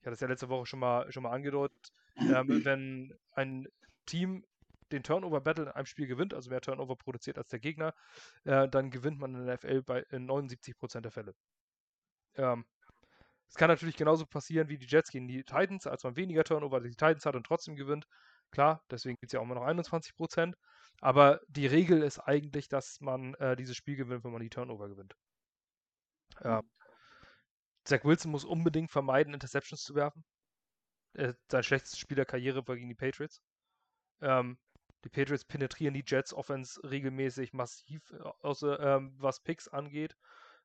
Ich hatte es ja letzte Woche schon mal, schon mal angedeutet. Ähm, wenn ein Team den Turnover-Battle in einem Spiel gewinnt, also mehr Turnover produziert als der Gegner, äh, dann gewinnt man in der NFL bei in 79% der Fälle. Ähm, es kann natürlich genauso passieren wie die Jets gegen die Titans, als man weniger Turnover als die Titans hat und trotzdem gewinnt. Klar, deswegen gibt es ja auch immer noch 21 Prozent. Aber die Regel ist eigentlich, dass man äh, dieses Spiel gewinnt, wenn man die Turnover gewinnt. Ja. Zach Wilson muss unbedingt vermeiden, Interceptions zu werfen. Äh, sein schlechtestes Spiel der Karriere war gegen die Patriots. Ähm, die Patriots penetrieren die Jets Offense regelmäßig massiv, äh, außer, ähm, was Picks angeht.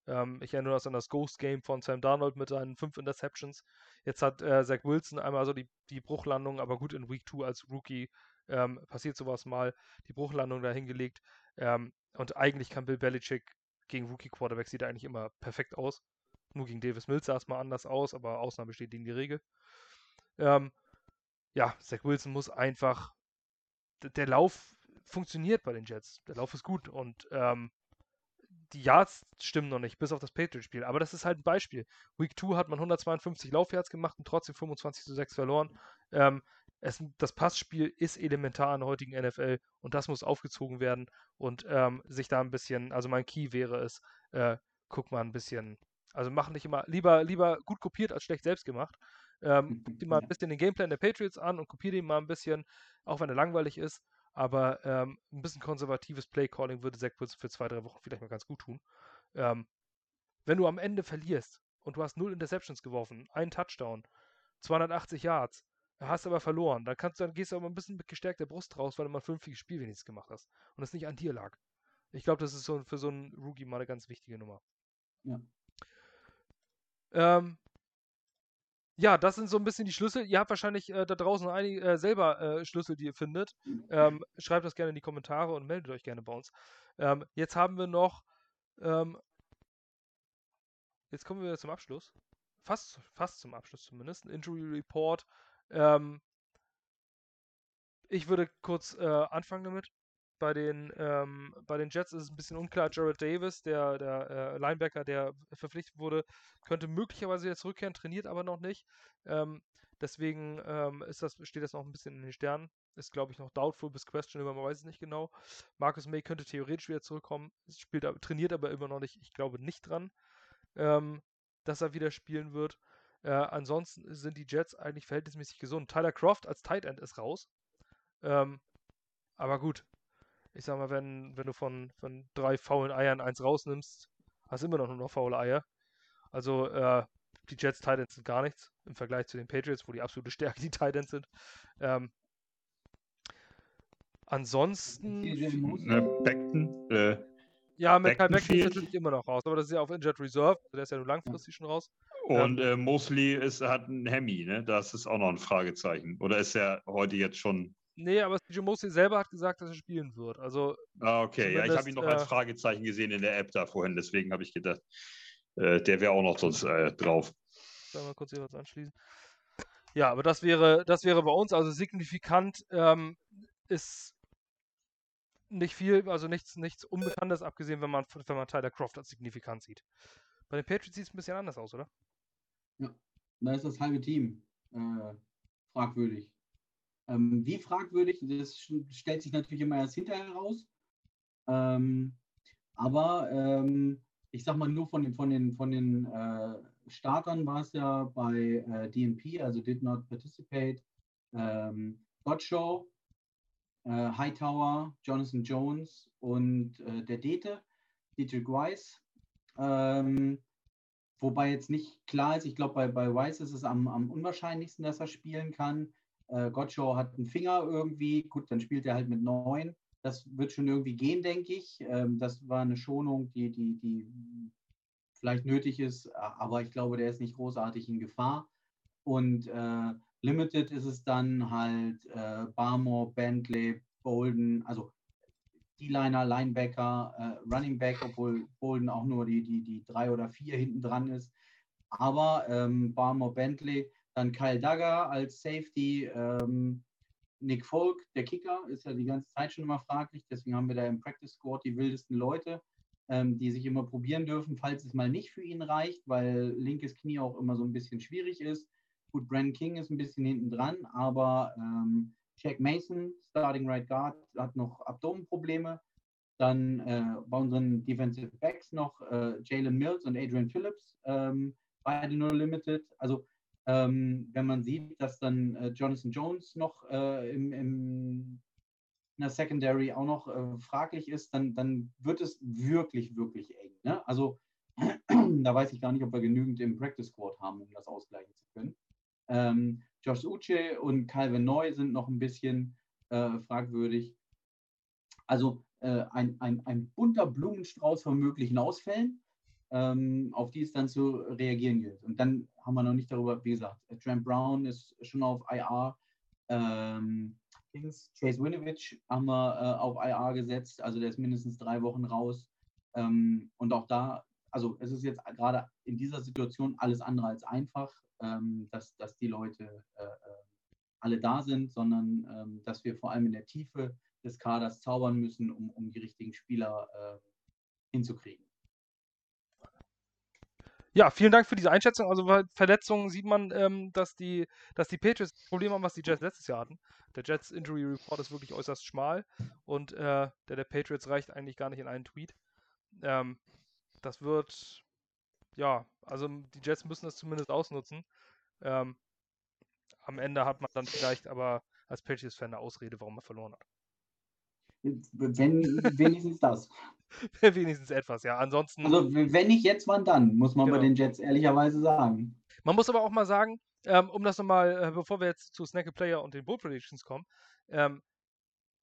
Ähm, ich erinnere uns an das Ghost Game von Sam Darnold mit seinen fünf Interceptions. Jetzt hat äh, Zach Wilson einmal so die, die Bruchlandung, aber gut in Week 2 als Rookie ähm, passiert sowas mal, die Bruchlandung da hingelegt. Ähm, und eigentlich kann Bill Belichick gegen Rookie Quarterbacks sieht er eigentlich immer perfekt aus. Nur gegen Davis Mills sah es mal anders aus, aber Ausnahme steht gegen die Regel. Ähm, ja, Zach Wilson muss einfach. Der Lauf funktioniert bei den Jets. Der Lauf ist gut und ähm, die Yards stimmen noch nicht, bis auf das Patriot-Spiel. Aber das ist halt ein Beispiel. Week 2 hat man 152 Laufyards gemacht und trotzdem 25 zu 6 verloren. Ähm, es, das Passspiel ist elementar in der heutigen NFL und das muss aufgezogen werden und ähm, sich da ein bisschen, also mein Key wäre es, äh, guck mal ein bisschen, also machen nicht immer, lieber, lieber gut kopiert als schlecht selbst gemacht. Ähm, guck dir mal ein bisschen den Gameplan der Patriots an und kopiere den mal ein bisschen, auch wenn er langweilig ist. Aber ähm, ein bisschen konservatives Playcalling würde Zach Wilson für zwei, drei Wochen vielleicht mal ganz gut tun. Ähm, wenn du am Ende verlierst und du hast null Interceptions geworfen, einen Touchdown, 280 Yards, hast aber verloren, dann, kannst, dann gehst du aber ein bisschen mit gestärkter Brust raus, weil du mal fünftiges Spiel wenigstens gemacht hast und es nicht an dir lag. Ich glaube, das ist so für so einen Rookie mal eine ganz wichtige Nummer. Ja. Ähm, ja, das sind so ein bisschen die Schlüssel. Ihr habt wahrscheinlich äh, da draußen einige, äh, selber äh, Schlüssel, die ihr findet. Ähm, schreibt das gerne in die Kommentare und meldet euch gerne bei uns. Ähm, jetzt haben wir noch. Ähm, jetzt kommen wir zum Abschluss. Fast, fast zum Abschluss zumindest. Ein Injury Report. Ähm, ich würde kurz äh, anfangen damit. Bei den, ähm, bei den Jets ist es ein bisschen unklar. Jared Davis, der, der äh, Linebacker, der verpflichtet wurde, könnte möglicherweise wieder zurückkehren, trainiert aber noch nicht. Ähm, deswegen ähm, ist das, steht das noch ein bisschen in den Sternen. Ist, glaube ich, noch doubtful bis questionable, man weiß es nicht genau. Marcus May könnte theoretisch wieder zurückkommen, spielt, trainiert aber immer noch nicht. Ich glaube nicht dran, ähm, dass er wieder spielen wird. Äh, ansonsten sind die Jets eigentlich verhältnismäßig gesund. Tyler Croft als Tight End ist raus. Ähm, aber gut, ich sag mal, wenn, wenn du von, von drei faulen Eiern eins rausnimmst, hast du immer noch nur noch faule Eier. Also äh, die Jets Titans sind gar nichts im Vergleich zu den Patriots, wo die absolute Stärke [LAUGHS] die Titans sind. Ähm, ansonsten. Äh, Beckton, äh, ja, mit Kyle Beckton ist natürlich immer noch raus, aber das ist ja auf Injured Reserve, also der ist ja nur langfristig schon raus. Und ähm, äh, Mosley ist, hat ein Hemi, ne? Das ist auch noch ein Fragezeichen. Oder ist er heute jetzt schon Nee, aber CJ Mosley selber hat gesagt, dass er spielen wird. Also, ah, okay, ja, ich habe ihn noch äh, als Fragezeichen gesehen in der App da vorhin, deswegen habe ich gedacht, äh, der wäre auch noch sonst äh, drauf. Sollen wir kurz hier was anschließen? Ja, aber das wäre, das wäre bei uns, also signifikant ähm, ist nicht viel, also nichts, nichts Unbekanntes, abgesehen, wenn man, wenn man Tyler Croft als signifikant sieht. Bei den Patriots sieht es ein bisschen anders aus, oder? Ja, da ist das halbe Team äh, fragwürdig. Ähm, wie fragwürdig, das stellt sich natürlich immer erst hinterher heraus. Ähm, aber ähm, ich sag mal, nur von den, von den, von den äh, Startern war es ja bei äh, DNP, also Did Not Participate, ähm, Gottschall, äh, Hightower, Jonathan Jones und äh, der Dete, Dietrich Weiss. Ähm, wobei jetzt nicht klar ist, ich glaube, bei, bei Weiss ist es am, am unwahrscheinlichsten, dass er spielen kann. Äh, Gottschow hat einen Finger irgendwie, gut, dann spielt er halt mit neun. Das wird schon irgendwie gehen, denke ich. Ähm, das war eine Schonung, die, die, die vielleicht nötig ist, aber ich glaube, der ist nicht großartig in Gefahr. Und äh, Limited ist es dann halt äh, Barmore, Bentley, Bolden, also D-Liner, Linebacker, äh, Running Back, obwohl Bolden auch nur die, die, die drei oder vier hinten dran ist. Aber ähm, Barmore, Bentley, dann Kyle Dagger als Safety. Ähm, Nick Folk, der Kicker, ist ja die ganze Zeit schon immer fraglich. Deswegen haben wir da im Practice Squad die wildesten Leute, ähm, die sich immer probieren dürfen, falls es mal nicht für ihn reicht, weil linkes Knie auch immer so ein bisschen schwierig ist. Gut, Brandon King ist ein bisschen hinten dran, aber ähm, Jack Mason, Starting Right Guard, hat noch Abdomenprobleme. Dann äh, bei unseren Defensive Backs noch äh, Jalen Mills und Adrian Phillips, ähm, beide nur limited. Also Ähm, wenn man sieht, dass dann äh, Jonathan Jones noch äh, im, im, in der Secondary auch noch äh, fraglich ist, dann, dann wird es wirklich, wirklich eng. Ne? Also [CLEARS THROAT] da weiß ich gar nicht, ob wir genügend im Practice Squad haben, um das ausgleichen zu können. Ähm, Josh Uche und Calvin Neu sind noch ein bisschen äh, fragwürdig. Also äh, ein, ein, ein bunter Blumenstrauß von möglichen Ausfällen, ähm, auf die es dann zu reagieren gilt. Und dann haben wir noch nicht darüber, wie gesagt, Trent Brown ist schon auf IR. Ähm, Chase Winovich haben wir äh, auf IR gesetzt, also der ist mindestens drei Wochen raus. Ähm, und auch da, also es ist jetzt gerade in dieser Situation alles andere als einfach, ähm, dass, dass die Leute äh, äh alle da sind, sondern ähm, dass wir vor allem in der Tiefe des Kaders zaubern müssen, um, um die richtigen Spieler äh, hinzukriegen. Ja, vielen Dank für diese Einschätzung. Also bei Verletzungen sieht man, ähm, dass, die, dass die Patriots Probleme haben, was die Jets letztes Jahr hatten. Der Jets Injury Report ist wirklich äußerst schmal und äh, der der Patriots reicht eigentlich gar nicht in einen Tweet. Ähm, das wird, ja, also die Jets müssen das zumindest ausnutzen. Ähm, am Ende hat man dann vielleicht aber als Patriots-Fan eine Ausrede, warum man verloren hat. Wenn, wenigstens das. [LAUGHS] wenigstens etwas, ja. Ansonsten. Also, wenn nicht jetzt, wann dann, muss man genau. bei den Jets ehrlicherweise sagen. Man muss aber auch mal sagen, ähm, um das nochmal, äh, bevor wir jetzt zu Snacky Player und den Bull Predictions kommen, ähm,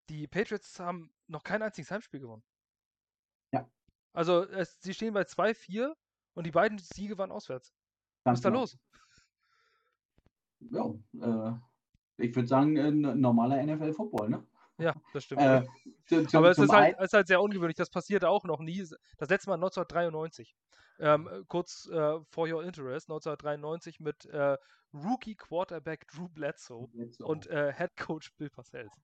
die Patriots haben noch kein einziges Heimspiel gewonnen. Ja. Also, es, sie stehen bei 2-4 und die beiden Siege waren auswärts. Was ist da genau. los? Ja, äh, ich würde sagen, äh, normaler NFL-Football, ne? Ja, das stimmt. Äh, zu, zu, Aber es ist halt, ist halt, sehr ungewöhnlich. Das passierte auch noch nie. Das letzte Mal 1993. Ähm, kurz äh, for your interest, 1993 mit äh, Rookie Quarterback Drew Bledsoe, Bledsoe. und äh, Head Coach Bill Parcells.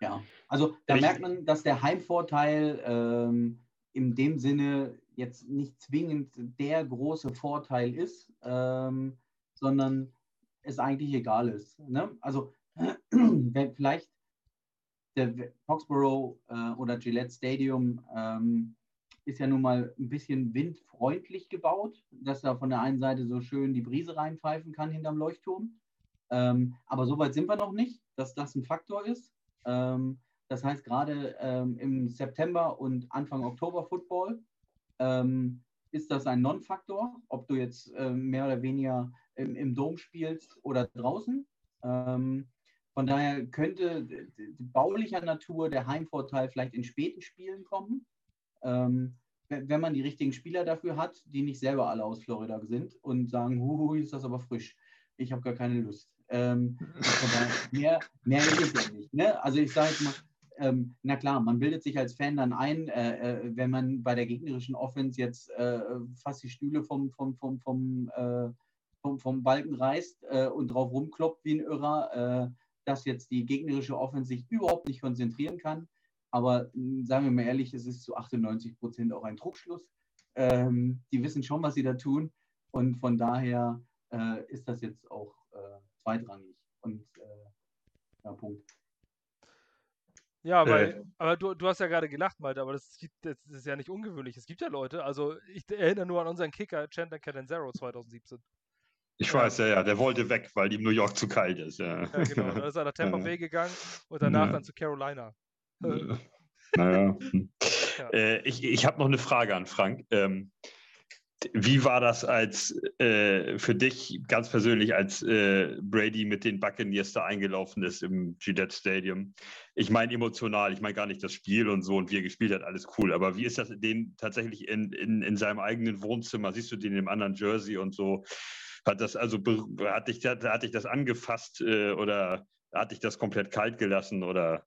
Ja, also da ich, merkt man, dass der Heimvorteil ähm, in dem Sinne jetzt nicht zwingend der große Vorteil ist, ähm, sondern es eigentlich egal ist. Ne? Also [CLEARS THROAT] vielleicht der Foxborough äh, oder Gillette Stadium ähm, ist ja nun mal ein bisschen windfreundlich gebaut, dass da von der einen Seite so schön die Brise reinpfeifen kann hinterm Leuchtturm. Ähm, aber so weit sind wir noch nicht, dass das ein Faktor ist. Ähm, das heißt, gerade ähm, im September und Anfang Oktober Football ähm, ist das ein Non-Faktor, ob du jetzt ähm, mehr oder weniger im, im Dom spielst oder draußen. Ähm, von daher könnte baulicher Natur der Heimvorteil vielleicht in späten Spielen kommen, ähm, wenn man die richtigen Spieler dafür hat, die nicht selber alle aus Florida sind und sagen, huhu, ist das aber frisch. Ich habe gar keine Lust. Ähm, [LAUGHS] mehr, mehr ist es ja nicht. Ne? Also ich sage mal, ähm, na klar, man bildet sich als Fan dann ein, äh, äh, wenn man bei der gegnerischen Offense jetzt äh, fast die Stühle vom, vom, vom, vom, äh, vom, vom Balken reißt äh, und drauf rumkloppt wie ein Irrer, dass jetzt die gegnerische Offense sich überhaupt nicht konzentrieren kann. Aber hm, sagen wir mal ehrlich, es ist zu 98 Prozent auch ein Druckschluss. Ähm, die wissen schon, was sie da tun. Und von daher ist das jetzt auch zweitrangig. Und ja, Punkt. Ja, weil, äh, aber du, du hast ja gerade gelacht, Malte, aber das, das, ist ja nicht ungewöhnlich. Es gibt ja Leute, also ich erinnere nur an unseren Kicker Chandler Catanzaro 2017. Ich weiß, ja, ja, der wollte weg, weil ihm New York zu kalt ist. Ja, ja genau. Dann ist er nach Tampa [LAUGHS] Bay gegangen und danach ja. dann zu Carolina. [LAUGHS] Naja. Hm. ja. Äh, ich ich habe noch eine Frage an Frank. Ähm, wie war das als äh, für dich ganz persönlich, als äh, Brady mit den Buccaneers da eingelaufen ist im Gillette Stadium? Ich meine emotional, ich meine gar nicht das Spiel und so und wie er gespielt hat, alles cool. Aber wie ist das den tatsächlich in, in, in seinem eigenen Wohnzimmer? Siehst du den im anderen Jersey und so? Hat das also hat dich, hat, hat das angefasst äh, oder hat dich das komplett kalt gelassen oder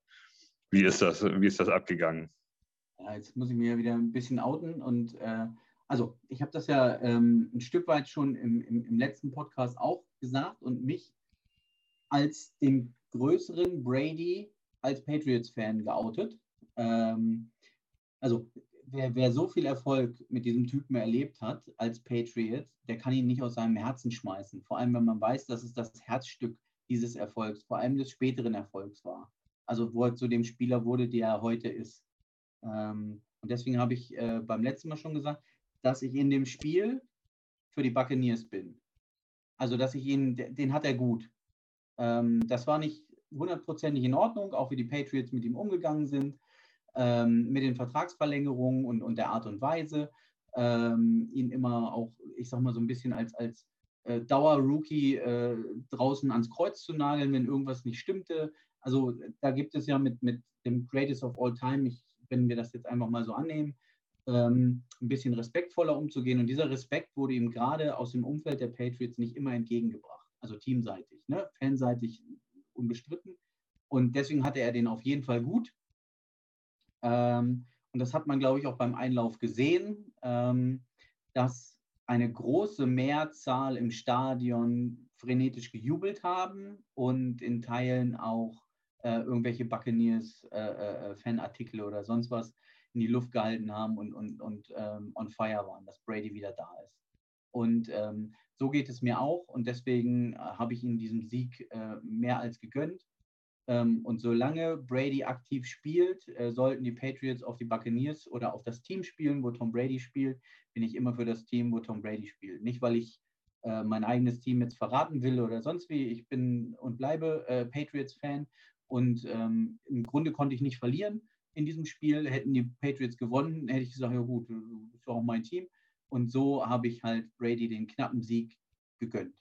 wie ist das, wie ist das abgegangen? Ja, jetzt muss ich mir wieder ein bisschen outen und äh, also ich habe das ja ähm, ein Stück weit schon im, im, im, letzten Podcast auch gesagt und mich als den größeren Brady als Patriots-Fan geoutet. Ähm, also wer, wer, so viel Erfolg mit diesem Typen erlebt hat als Patriot, der kann ihn nicht aus seinem Herzen schmeißen. Vor allem, wenn man weiß, dass es das Herzstück dieses Erfolgs, vor allem des späteren Erfolgs war. Also wo er zu dem Spieler wurde, der er heute ist. Ähm, und deswegen habe ich äh, beim letzten Mal schon gesagt, dass ich in dem Spiel für die Buccaneers bin. Also, dass ich ihn, den hat er gut. Ähm, das war nicht hundertprozentig in Ordnung, auch wie die Patriots mit ihm umgegangen sind, ähm, mit den Vertragsverlängerungen und, und der Art und Weise, ähm, ihn immer auch, ich sag mal, so ein bisschen als, als äh, Dauer-Rookie äh, draußen ans Kreuz zu nageln, wenn irgendwas nicht stimmte. Also da gibt es ja mit, mit dem Greatest of All Time, ich, wenn wir das jetzt einfach mal so annehmen, ähm, ein bisschen respektvoller umzugehen. Und dieser Respekt wurde ihm gerade aus dem Umfeld der Patriots nicht immer entgegengebracht. Also teamseitig, ne? fanseitig unbestritten. Und deswegen hatte er den auf jeden Fall gut. Ähm, und das hat man, glaube ich, auch beim Einlauf gesehen, ähm, dass eine große Mehrzahl im Stadion frenetisch gejubelt haben und in Teilen auch äh, irgendwelche Buccaneers-Fanartikel äh, äh, oder sonst was in die Luft gehalten haben und, und, und ähm, on fire waren, dass Brady wieder da ist. Und ähm, so geht es mir auch und deswegen äh, habe ich ihm diesen Sieg äh, mehr als gegönnt. Ähm, und solange Brady aktiv spielt, äh, sollten die Patriots auf die Buccaneers oder auf das Team spielen, wo Tom Brady spielt, bin ich immer für das Team, wo Tom Brady spielt. Nicht, weil ich äh, mein eigenes Team jetzt verraten will oder sonst wie. Ich bin und bleibe äh, Patriots-Fan und ähm, im Grunde konnte ich nicht verlieren in diesem Spiel. Hätten die Patriots gewonnen, hätte ich gesagt, ja gut, ist auch mein Team. Und so habe ich halt Brady den knappen Sieg gegönnt.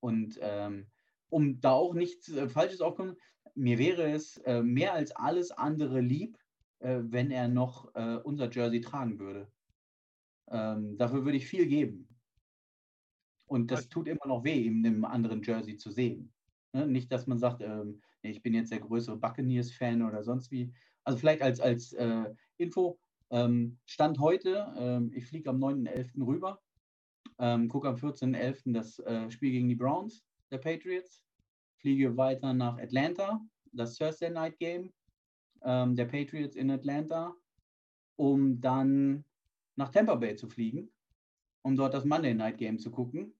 Und ähm, um da auch nichts äh, Falsches aufkommen, mir wäre es äh, mehr als alles andere lieb, äh, wenn er noch äh, unser Jersey tragen würde. Ähm, dafür würde ich viel geben. Und das tut immer noch weh, ihm in einem anderen Jersey zu sehen. Ne? Nicht, dass man sagt, ähm, ich bin jetzt der größere Buccaneers-Fan oder sonst wie. Also vielleicht als, als äh, Info, ähm, Stand heute, ähm, ich fliege am 9.11. rüber, ähm, gucke am 14.11. das äh, Spiel gegen die Browns der Patriots, fliege weiter nach Atlanta, das Thursday Night Game ähm, der Patriots in Atlanta, um dann nach Tampa Bay zu fliegen, um dort das Monday Night Game zu gucken,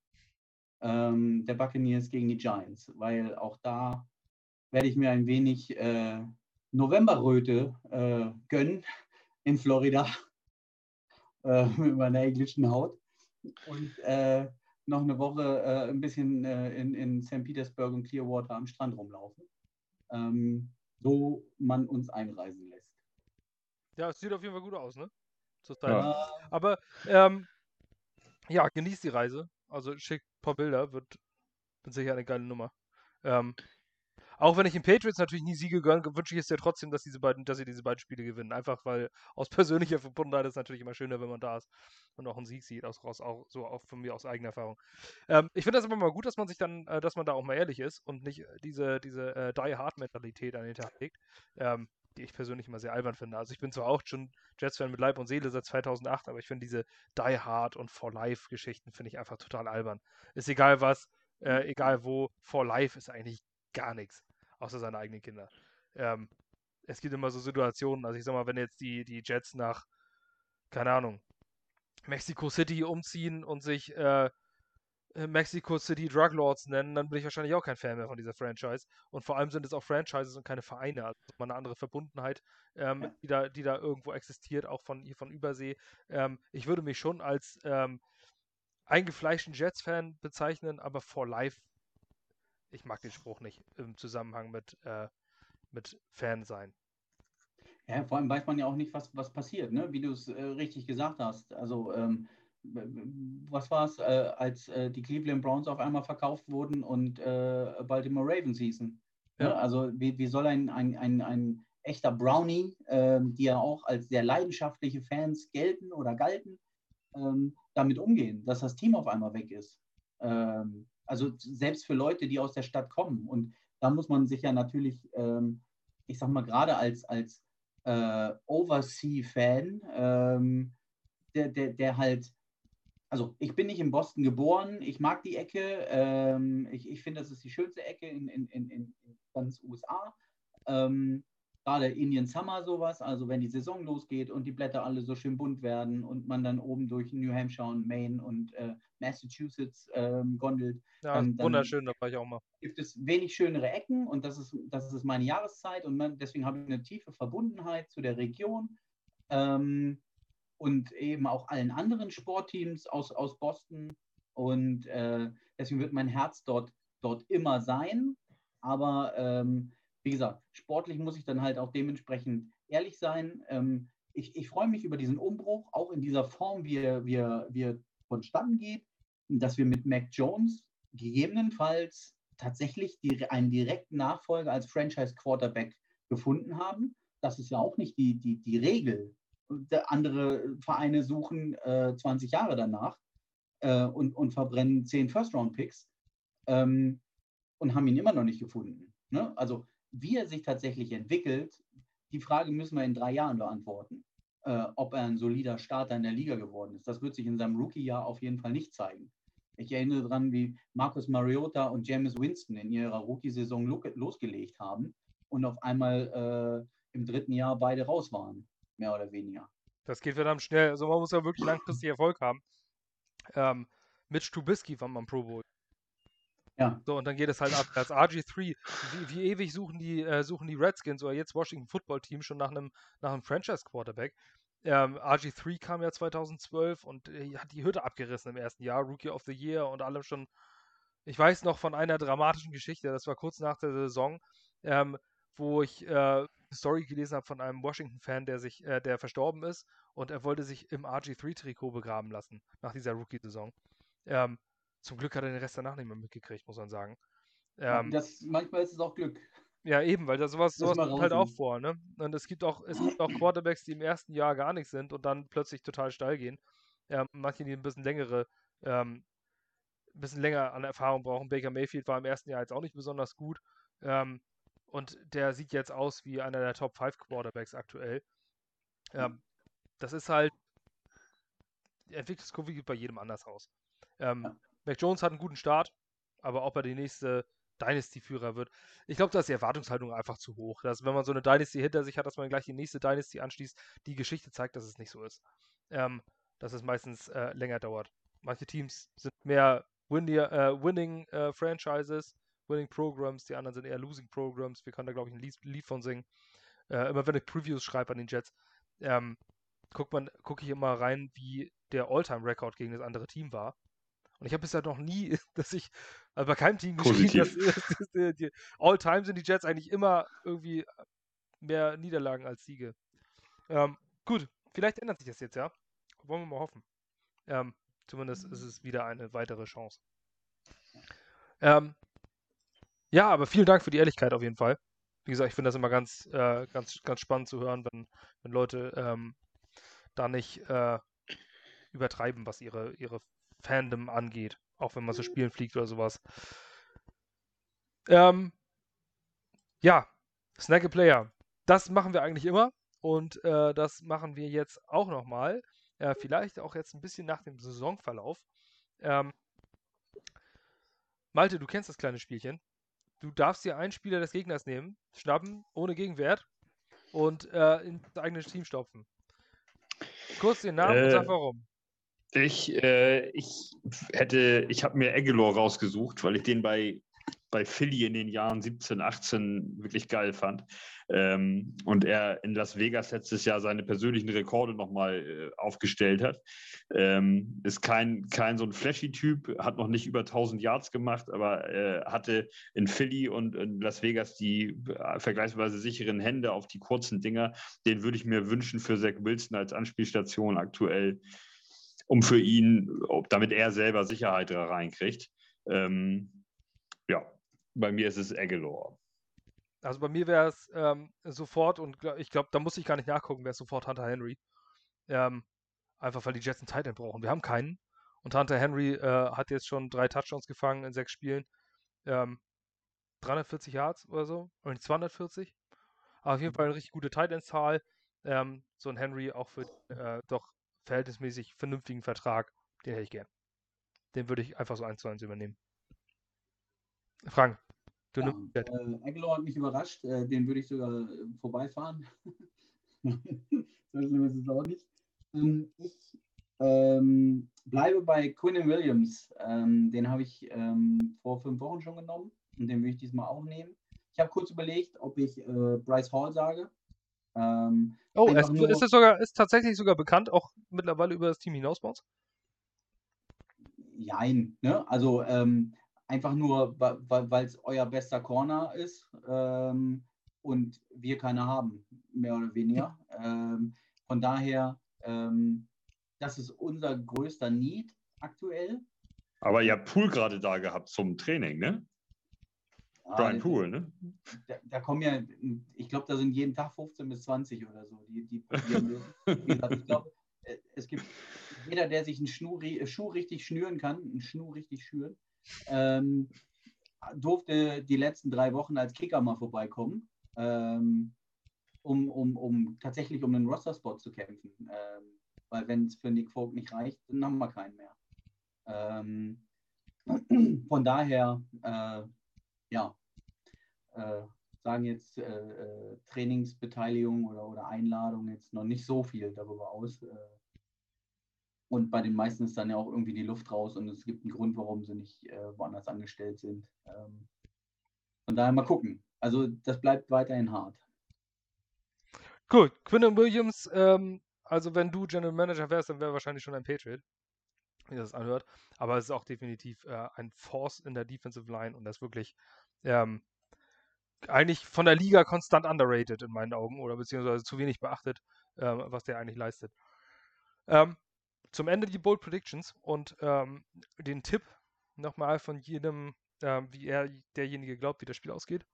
ähm, der Buccaneers gegen die Giants, weil auch da werde ich mir ein wenig äh, Novemberröte äh, gönnen [LAUGHS] in Florida äh, mit meiner englischen Haut. Und äh, noch eine Woche äh, ein bisschen äh, in, in St. Petersburg und Clearwater am Strand rumlaufen, ähm, so man uns einreisen lässt. Ja, es sieht auf jeden Fall gut aus, ne? Zurzeit. Ja. Aber ähm, ja, genießt die Reise. Also schickt ein paar Bilder, wird, wird sicher eine geile Nummer. Ähm, auch wenn ich den Patriots natürlich nie Siege gönne, wünsche ich es ja trotzdem, dass, diese beiden, dass sie diese beiden Spiele gewinnen. Einfach weil aus [LAUGHS] persönlicher Verbundenheit ist es natürlich immer schöner, wenn man da ist und auch einen Sieg sieht, aus, aus, auch, so auch von mir aus eigener Erfahrung. Ähm, ich finde das immer mal gut, dass man sich dann, äh, dass man da auch mal ehrlich ist und nicht diese, diese äh, Die-Hard-Mentalität an den Tag legt. Ähm, die ich persönlich immer sehr albern finde. Also ich bin zwar auch schon Jets-Fan mit Leib und Seele seit 2008, aber ich finde diese Die Hard und For Life-Geschichten finde ich einfach total albern. Ist egal was, äh, egal wo, For Life ist eigentlich gar nichts außer seine eigenen Kinder. Ähm, es gibt immer so Situationen, also ich sag mal, wenn jetzt die, die Jets nach, keine Ahnung, Mexico City umziehen und sich äh, äh, Mexico City Drug Lords nennen, dann bin ich wahrscheinlich auch kein Fan mehr von dieser Franchise. Und vor allem sind es auch Franchises und keine Vereine. Also mal eine andere Verbundenheit, ähm, ja. die, da, die da irgendwo existiert, auch von hier von Übersee. Ähm, ich würde mich schon als ähm, eingefleischten Jets-Fan bezeichnen, aber for life ich mag den Spruch nicht im Zusammenhang mit, äh, mit Fan sein. Ja, vor allem weiß man ja auch nicht, was, was passiert, ne? wie du es äh, richtig gesagt hast. Also, ähm, was war es, äh, als äh, die Cleveland Browns auf einmal verkauft wurden und äh, Baltimore Ravens hießen? Ne? Ja. Ne? Also, wie, wie soll ein, ein, ein, ein echter Brownie, ähm, die ja auch als sehr leidenschaftliche Fans gelten oder galten, ähm, damit umgehen, dass das Team auf einmal weg ist? Ähm, also selbst für Leute, die aus der Stadt kommen. Und da muss man sich ja natürlich, ähm, ich sag mal, gerade als, als äh, Oversea-Fan, ähm, der, der, der halt, also ich bin nicht in Boston geboren, ich mag die Ecke, ähm, ich, ich finde, das ist die schönste Ecke in, in, in, in ganz USA. Ähm, gerade Indian Summer sowas, also wenn die Saison losgeht und die Blätter alle so schön bunt werden und man dann oben durch New Hampshire und Maine und äh, Massachusetts ähm, gondelt. Ja, dann, wunderschön, da war ich auch mal. Gibt es wenig schönere Ecken und das ist, das ist meine Jahreszeit und man, deswegen habe ich eine tiefe Verbundenheit zu der Region ähm, und eben auch allen anderen Sportteams aus, aus Boston und äh, deswegen wird mein Herz dort, dort immer sein. Aber ähm, wie gesagt, sportlich muss ich dann halt auch dementsprechend ehrlich sein. Ähm, ich, ich freue mich über diesen Umbruch, auch in dieser Form, wie er, wie er, wie er vonstatten geht, dass wir mit Mac Jones gegebenenfalls tatsächlich die, einen direkten Nachfolger als Franchise-Quarterback gefunden haben. Das ist ja auch nicht die, die, die Regel. Andere Vereine suchen äh, 20 Jahre danach äh, und, und verbrennen 10 First-Round-Picks ähm, und haben ihn immer noch nicht gefunden. Ne? Also wie er sich tatsächlich entwickelt, die Frage müssen wir in drei Jahren beantworten, äh, ob er ein solider Starter in der Liga geworden ist. Das wird sich in seinem Rookie-Jahr auf jeden Fall nicht zeigen. Ich erinnere daran, wie Marcus Mariota und James Winston in ihrer Rookie-Saison losgelegt haben und auf einmal äh, im dritten Jahr beide raus waren, mehr oder weniger. Das geht verdammt schnell. Also man muss ja wirklich langfristig Erfolg haben. Ähm, Mitch Trubisky war mal Pro Bowl. Ja. So, und dann geht es halt ab als RG3. Wie, wie ewig suchen die, äh, suchen die Redskins oder jetzt Washington Football Team schon nach einem, nach einem Franchise-Quarterback? Ähm, RG3 kam ja 2012 und äh, hat die Hütte abgerissen im ersten Jahr, Rookie of the Year und allem schon. Ich weiß noch von einer dramatischen Geschichte, das war kurz nach der Saison, ähm, wo ich äh, eine Story gelesen habe von einem Washington-Fan, der sich, äh, der verstorben ist und er wollte sich im RG3-Trikot begraben lassen nach dieser Rookie-Saison. Ähm, zum Glück hat er den Rest danach nicht mehr mitgekriegt, muss man sagen. Ähm, das, manchmal ist es auch Glück. Ja, eben, weil da sowas, sowas kommt halt auch vor, ne? Und es gibt auch, es gibt auch Quarterbacks, die im ersten Jahr gar nichts sind und dann plötzlich total steil gehen. Ähm, manche, die ein bisschen längere, ähm, ein bisschen länger an Erfahrung brauchen. Baker Mayfield war im ersten Jahr jetzt auch nicht besonders gut. Ähm, und der sieht jetzt aus wie einer der Top 5 Quarterbacks aktuell. Ähm, das ist halt, die Entwicklungskurve geht bei jedem anders aus. Ähm, ja. Mac Jones hat einen guten Start, aber ob er die nächste Dynasty-Führer wird. Ich glaube, da ist die Erwartungshaltung einfach zu hoch. Dass, wenn man so eine Dynasty hinter sich hat, dass man gleich die nächste Dynasty anschließt, die Geschichte zeigt, dass es nicht so ist. Ähm, dass es meistens äh, länger dauert. Manche Teams sind mehr winning, äh, winning äh, Franchises, Winning Programs, die anderen sind eher Losing Programs. Wir können da, glaube ich, ein Lied von singen. Äh, immer wenn ich Previews schreibe an den Jets, ähm, gucke guck ich immer rein, wie der All-Time-Record gegen das andere Team war. Und ich habe bisher noch nie, [LAUGHS] dass ich, also bei keinem Team geschrieben, dass, [LAUGHS] dass, dass die, All-Time sind die Jets eigentlich immer irgendwie mehr Niederlagen als Siege. Ähm, gut, vielleicht ändert sich das jetzt, ja. Wollen wir mal hoffen. Ähm, zumindest ist es wieder eine weitere Chance. Ähm, ja, aber vielen Dank für die Ehrlichkeit auf jeden Fall. Wie gesagt, ich finde das immer ganz, äh, ganz, ganz spannend zu hören, wenn, wenn Leute ähm, da nicht äh, übertreiben, was ihre, ihre Fandom angeht. Auch wenn man zu Spielen fliegt oder sowas. Ähm, ja, Snack a Player. Das machen wir eigentlich immer. Und äh, das machen wir jetzt auch nochmal. Äh, vielleicht auch jetzt ein bisschen nach dem Saisonverlauf. Ähm, Malte, du kennst das kleine Spielchen. Du darfst dir einen Spieler des Gegners nehmen, schnappen, ohne Gegenwert und äh, ins eigene Team stopfen. Kurz den Namen und sag äh, warum. Ich, äh, ich hätte, ich habe mir Aguilar rausgesucht, weil ich den bei, bei Philly in den Jahren 17, 18 wirklich geil fand. Ähm, und er in Las Vegas letztes Jahr seine persönlichen Rekorde nochmal äh, aufgestellt hat. Ähm, ist kein, kein so ein Flashy-Typ, hat noch nicht über 1000 Yards gemacht, aber äh, hatte in Philly und in Las Vegas die äh, vergleichsweise sicheren Hände auf die kurzen Dinger. Den würde ich mir wünschen für Zach Wilson als Anspielstation aktuell um für ihn, damit er selber Sicherheit da reinkriegt. Ähm, ja, bei mir ist es Aguilar. Also bei mir wäre es ähm, sofort, und ich glaube, da muss ich gar nicht nachgucken, wäre es sofort Hunter Henry. Ähm, einfach weil die Jets einen Titan brauchen. Wir haben keinen. Und Hunter Henry äh, hat jetzt schon drei Touchdowns gefangen in sechs Spielen. Ähm, 340 Yards oder so, oder 240. Aber auf jeden Fall eine richtig gute Titan-Zahl. Ähm, so ein Henry auch für äh, doch verhältnismäßig vernünftigen Vertrag, den hätte ich gern. Den würde ich einfach so eins zu eins übernehmen. Frank, du ja, nimmst. Äh, Aguilar hat mich überrascht, äh, den würde ich sogar äh, vorbeifahren. [LAUGHS] so schlimm ist es auch nicht. Ähm, ich ähm, bleibe bei Quinn Williams. Ähm, den habe ich ähm, vor fünf Wochen schon genommen und den würde ich diesmal auch nehmen. Ich habe kurz überlegt, ob ich äh, Bryce Hall sage, ähm, oh, es, nur, ist es sogar, ist tatsächlich sogar bekannt, auch mittlerweile über das Team hinaus bei uns? jein. Ne? Also ähm, einfach nur, weil es euer bester Corner ist ähm, und wir keine haben, mehr oder weniger. Ähm, von daher, ähm, das ist unser größter Need aktuell. Aber ihr habt Pool gerade da gehabt zum Training, ne? Brian Pool, ne? Da, da, kommen ja, ich glaube, da sind jeden Tag 15 bis 20 oder so, die, die probieren. Wie gesagt, ich glaube, äh, es gibt jeder, der sich einen Schuh, Schuh richtig schnüren kann, einen Schuh richtig schüren, ähm, durfte die letzten drei Wochen als Kicker mal vorbeikommen, ähm, um, um, um tatsächlich um einen Roster-Spot zu kämpfen. Ähm, weil wenn es für Nick Folk nicht reicht, dann haben wir keinen mehr. Ähm, von daher, äh, ja, äh, sagen jetzt äh, äh, Trainingsbeteiligung oder, oder Einladung jetzt noch nicht so viel darüber aus. Äh, und bei den meisten ist dann ja auch irgendwie die Luft raus und es gibt einen Grund, warum sie nicht äh, woanders angestellt sind. Ähm, von daher mal gucken. Also das bleibt weiterhin hart. Gut, Quinn Williams, ähm, also wenn du General Manager wärst, dann wäre wahrscheinlich schon ein Patriot, wie das anhört. Aber es ist auch definitiv äh, ein Force in der Defensive Line und das wirklich ähm, eigentlich von der Liga konstant underrated in meinen Augen oder beziehungsweise zu wenig beachtet, ähm, was der eigentlich leistet. Ähm, zum Ende die Bold Predictions und ähm, den Tipp nochmal von jedem, ähm, wie er derjenige glaubt, wie das Spiel ausgeht.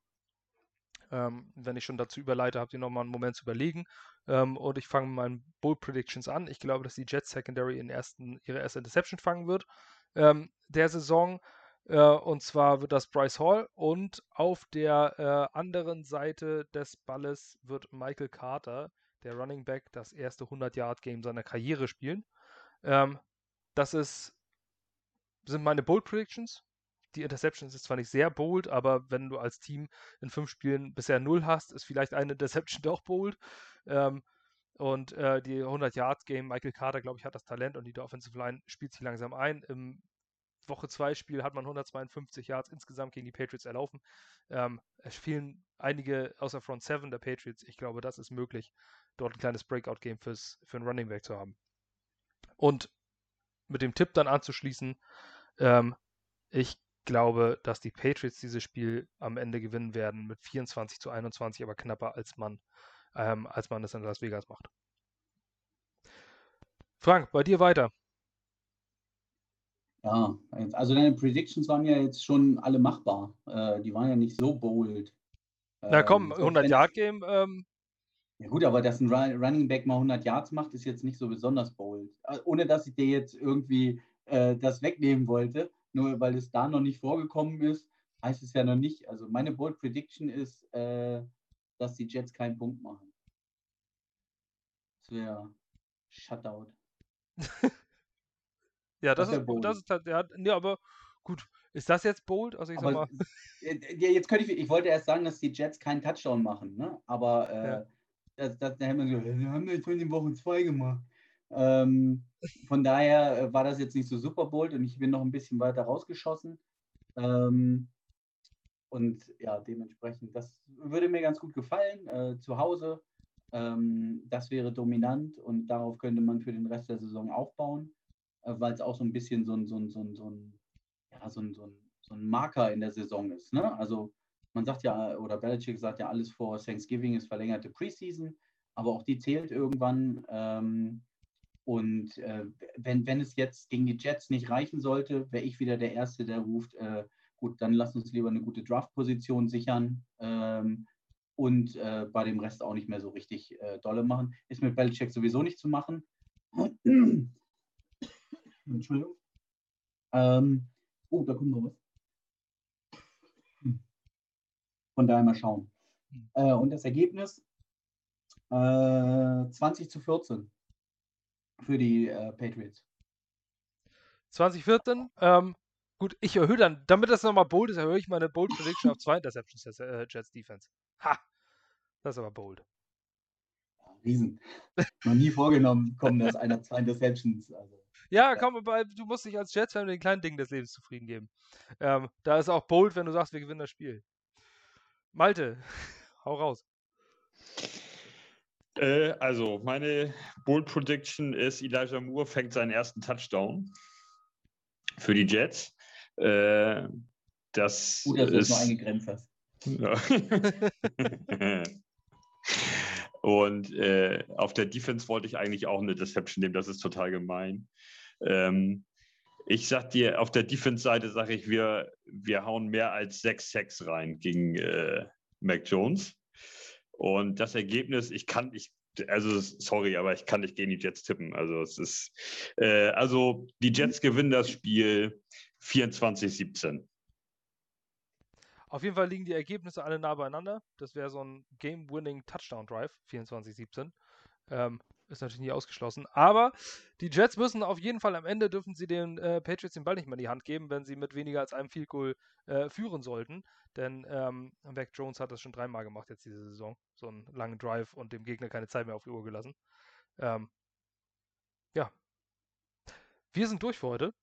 Ähm, wenn ich schon dazu überleite, habt ihr nochmal einen Moment zu überlegen. Ähm, und ich fange mit meinen Bold Predictions an. Ich glaube, dass die Jets Secondary in ersten, ihre erste Interception fangen wird ähm, der Saison. Äh, und zwar wird das Bryce Hall. Und auf der äh, anderen Seite des Balles wird Michael Carter, der Running Back, das erste 100-Yard-Game seiner Karriere spielen. Ähm, das ist, sind meine Bold Predictions. Die Interceptions ist zwar nicht sehr bold, aber wenn du als Team in fünf Spielen bisher null hast, ist vielleicht eine Interception [LAUGHS] doch bold. Ähm, und äh, die 100-Yard-Game, Michael Carter, glaube ich, hat das Talent und die Offensive Line spielt sich langsam ein. Im Woche 2 Spiel hat man 152 Yards insgesamt gegen die Patriots erlaufen. Ähm, es fehlen einige außer Front 7 der Patriots. Ich glaube, das ist möglich, dort ein kleines Breakout-Game für einen Running Back zu haben. Und mit dem Tipp dann anzuschließen, ähm, ich glaube, dass die Patriots dieses Spiel am Ende gewinnen werden mit 24 zu 21, aber knapper als man, ähm, als man es in Las Vegas macht. Frank, bei dir weiter. Ja, also deine Predictions waren ja jetzt schon alle machbar. Äh, die waren ja nicht so bold. Na komm, 100-Yard-Game ähm, ja gut, aber dass ein Running Back mal 100 Yards macht, ist jetzt nicht so besonders bold. Äh, ohne dass ich dir jetzt irgendwie äh, das wegnehmen wollte, nur weil es da noch nicht vorgekommen ist, heißt es ja noch nicht. Also meine Bold Prediction ist, äh, dass die Jets keinen Punkt machen. Das wäre Shutout. [LAUGHS] ja, das, das ist, das ist halt, ja, nee, aber gut. Ist das jetzt bold? Also ich aber, sag mal. [LAUGHS] Jetzt könnte ich, ich wollte erst sagen, dass die Jets keinen Touchdown machen, ne? Aber äh, ja das, das, da haben wir so, wir haben jetzt in Woche zwei gemacht. Ähm, von daher äh, war das jetzt nicht so super bold und ich bin noch ein bisschen weiter rausgeschossen. Ähm, und ja, dementsprechend, das würde mir ganz gut gefallen. Äh, zu Hause, ähm, das wäre dominant und darauf könnte man für den Rest der Saison aufbauen, äh, weil es auch so ein bisschen so ein, Marker in der Saison ist. Ne? Also man sagt ja, oder Belichick sagt ja, alles vor Thanksgiving ist verlängerte Preseason, aber auch die zählt irgendwann. Ähm, und äh, wenn, wenn es jetzt gegen die Jets nicht reichen sollte, wäre ich wieder der Erste, der ruft, äh, gut, dann lass uns lieber eine gute Draft-Position sichern ähm, und äh, bei dem Rest auch nicht mehr so richtig äh, dolle machen. Ist mit Belichick sowieso nicht zu machen. [COUGHS] Entschuldigung. Ähm, oh, da kommt noch was. Von daher mal schauen. Äh, und das Ergebnis äh, 20 zu 14 für die äh, Patriots. 2014, ähm, gut, ich erhöhe dann, damit das nochmal bold ist, erhöhe ich meine Bold Prediction auf zwei Interceptions äh, Jets Defense. Ha! Das ist aber bold. Riesen. Noch nie vorgenommen, kommen dass einer zwei Interceptions. Also. Ja, komm, du musst dich als Jets-Fan mit den kleinen Dingen des Lebens zufrieden geben. Ähm, da ist auch bold, wenn du sagst, wir gewinnen das Spiel. Malte, [LAUGHS] hau raus. Äh, also, meine Bold Prediction ist, Elijah Moore fängt seinen ersten Touchdown. für die Jets. Äh, das Gut, dass du ist das noch eingegrenzt hast. ja. [LAUGHS] Und äh, auf der Defense wollte ich eigentlich auch eine Deception nehmen. Das ist total gemein. Ähm, ich sag dir, auf der Defense-Seite sage ich, wir, wir hauen mehr als sechs Sacks rein gegen äh, Mac Jones. Und das Ergebnis, ich kann, ich, also sorry, aber ich kann nicht gegen die Jets tippen. Also es ist, äh, also die Jets gewinnen das Spiel 24-17. Auf jeden Fall liegen die Ergebnisse alle nah beieinander. Das wäre so ein Game-Winning Touchdown-Drive, 24-17. Ähm, ist natürlich nie ausgeschlossen. Aber die Jets müssen auf jeden Fall am Ende dürfen sie den äh, Patriots den Ball nicht mehr in die Hand geben, wenn sie mit weniger als einem Field Goal äh, führen sollten. Denn ähm, Mac Jones hat das schon dreimal gemacht jetzt diese Saison. So einen langen Drive und dem Gegner keine Zeit mehr auf die Uhr gelassen. Ähm, ja. Wir sind durch für heute.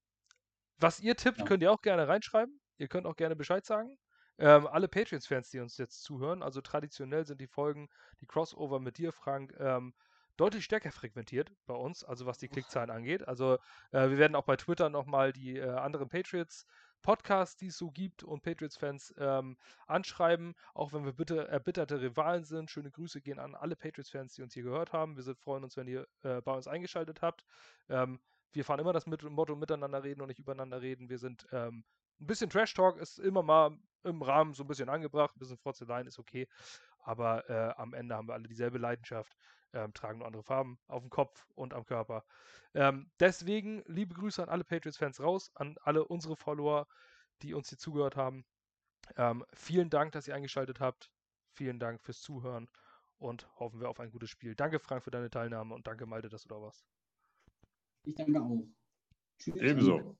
Was ihr tippt, Ja. könnt ihr auch gerne reinschreiben. Ihr könnt auch gerne Bescheid sagen. Ähm, alle Patriots-Fans, die uns jetzt zuhören, also traditionell sind die Folgen, die Crossover mit dir, Frank, ähm, deutlich stärker frequentiert bei uns, also was die Klickzahlen angeht. Also äh, wir werden auch bei Twitter nochmal die äh, anderen Patriots Podcasts, die es so gibt und Patriots-Fans ähm, anschreiben, auch wenn wir bitte erbitterte Rivalen sind. Schöne Grüße gehen an alle Patriots-Fans, die uns hier gehört haben. Wir sind, freuen uns, wenn ihr äh, bei uns eingeschaltet habt. Ähm, wir fahren immer das mit Motto miteinander reden und nicht übereinander reden. Wir sind ähm, ein bisschen Trash Talk ist immer mal im Rahmen so ein bisschen angebracht, ein bisschen Frotzeleien ist okay, aber äh, am Ende haben wir alle dieselbe Leidenschaft, ähm, tragen nur andere Farben auf dem Kopf und am Körper. Ähm, deswegen liebe Grüße an alle Patriots-Fans raus, an alle unsere Follower, die uns hier zugehört haben. Ähm, vielen Dank, dass ihr eingeschaltet habt. Vielen Dank fürs Zuhören und hoffen wir auf ein gutes Spiel. Danke, Frank, für deine Teilnahme und danke, Malte, dass du da warst. Ich danke auch. Tschüss. Ebenso.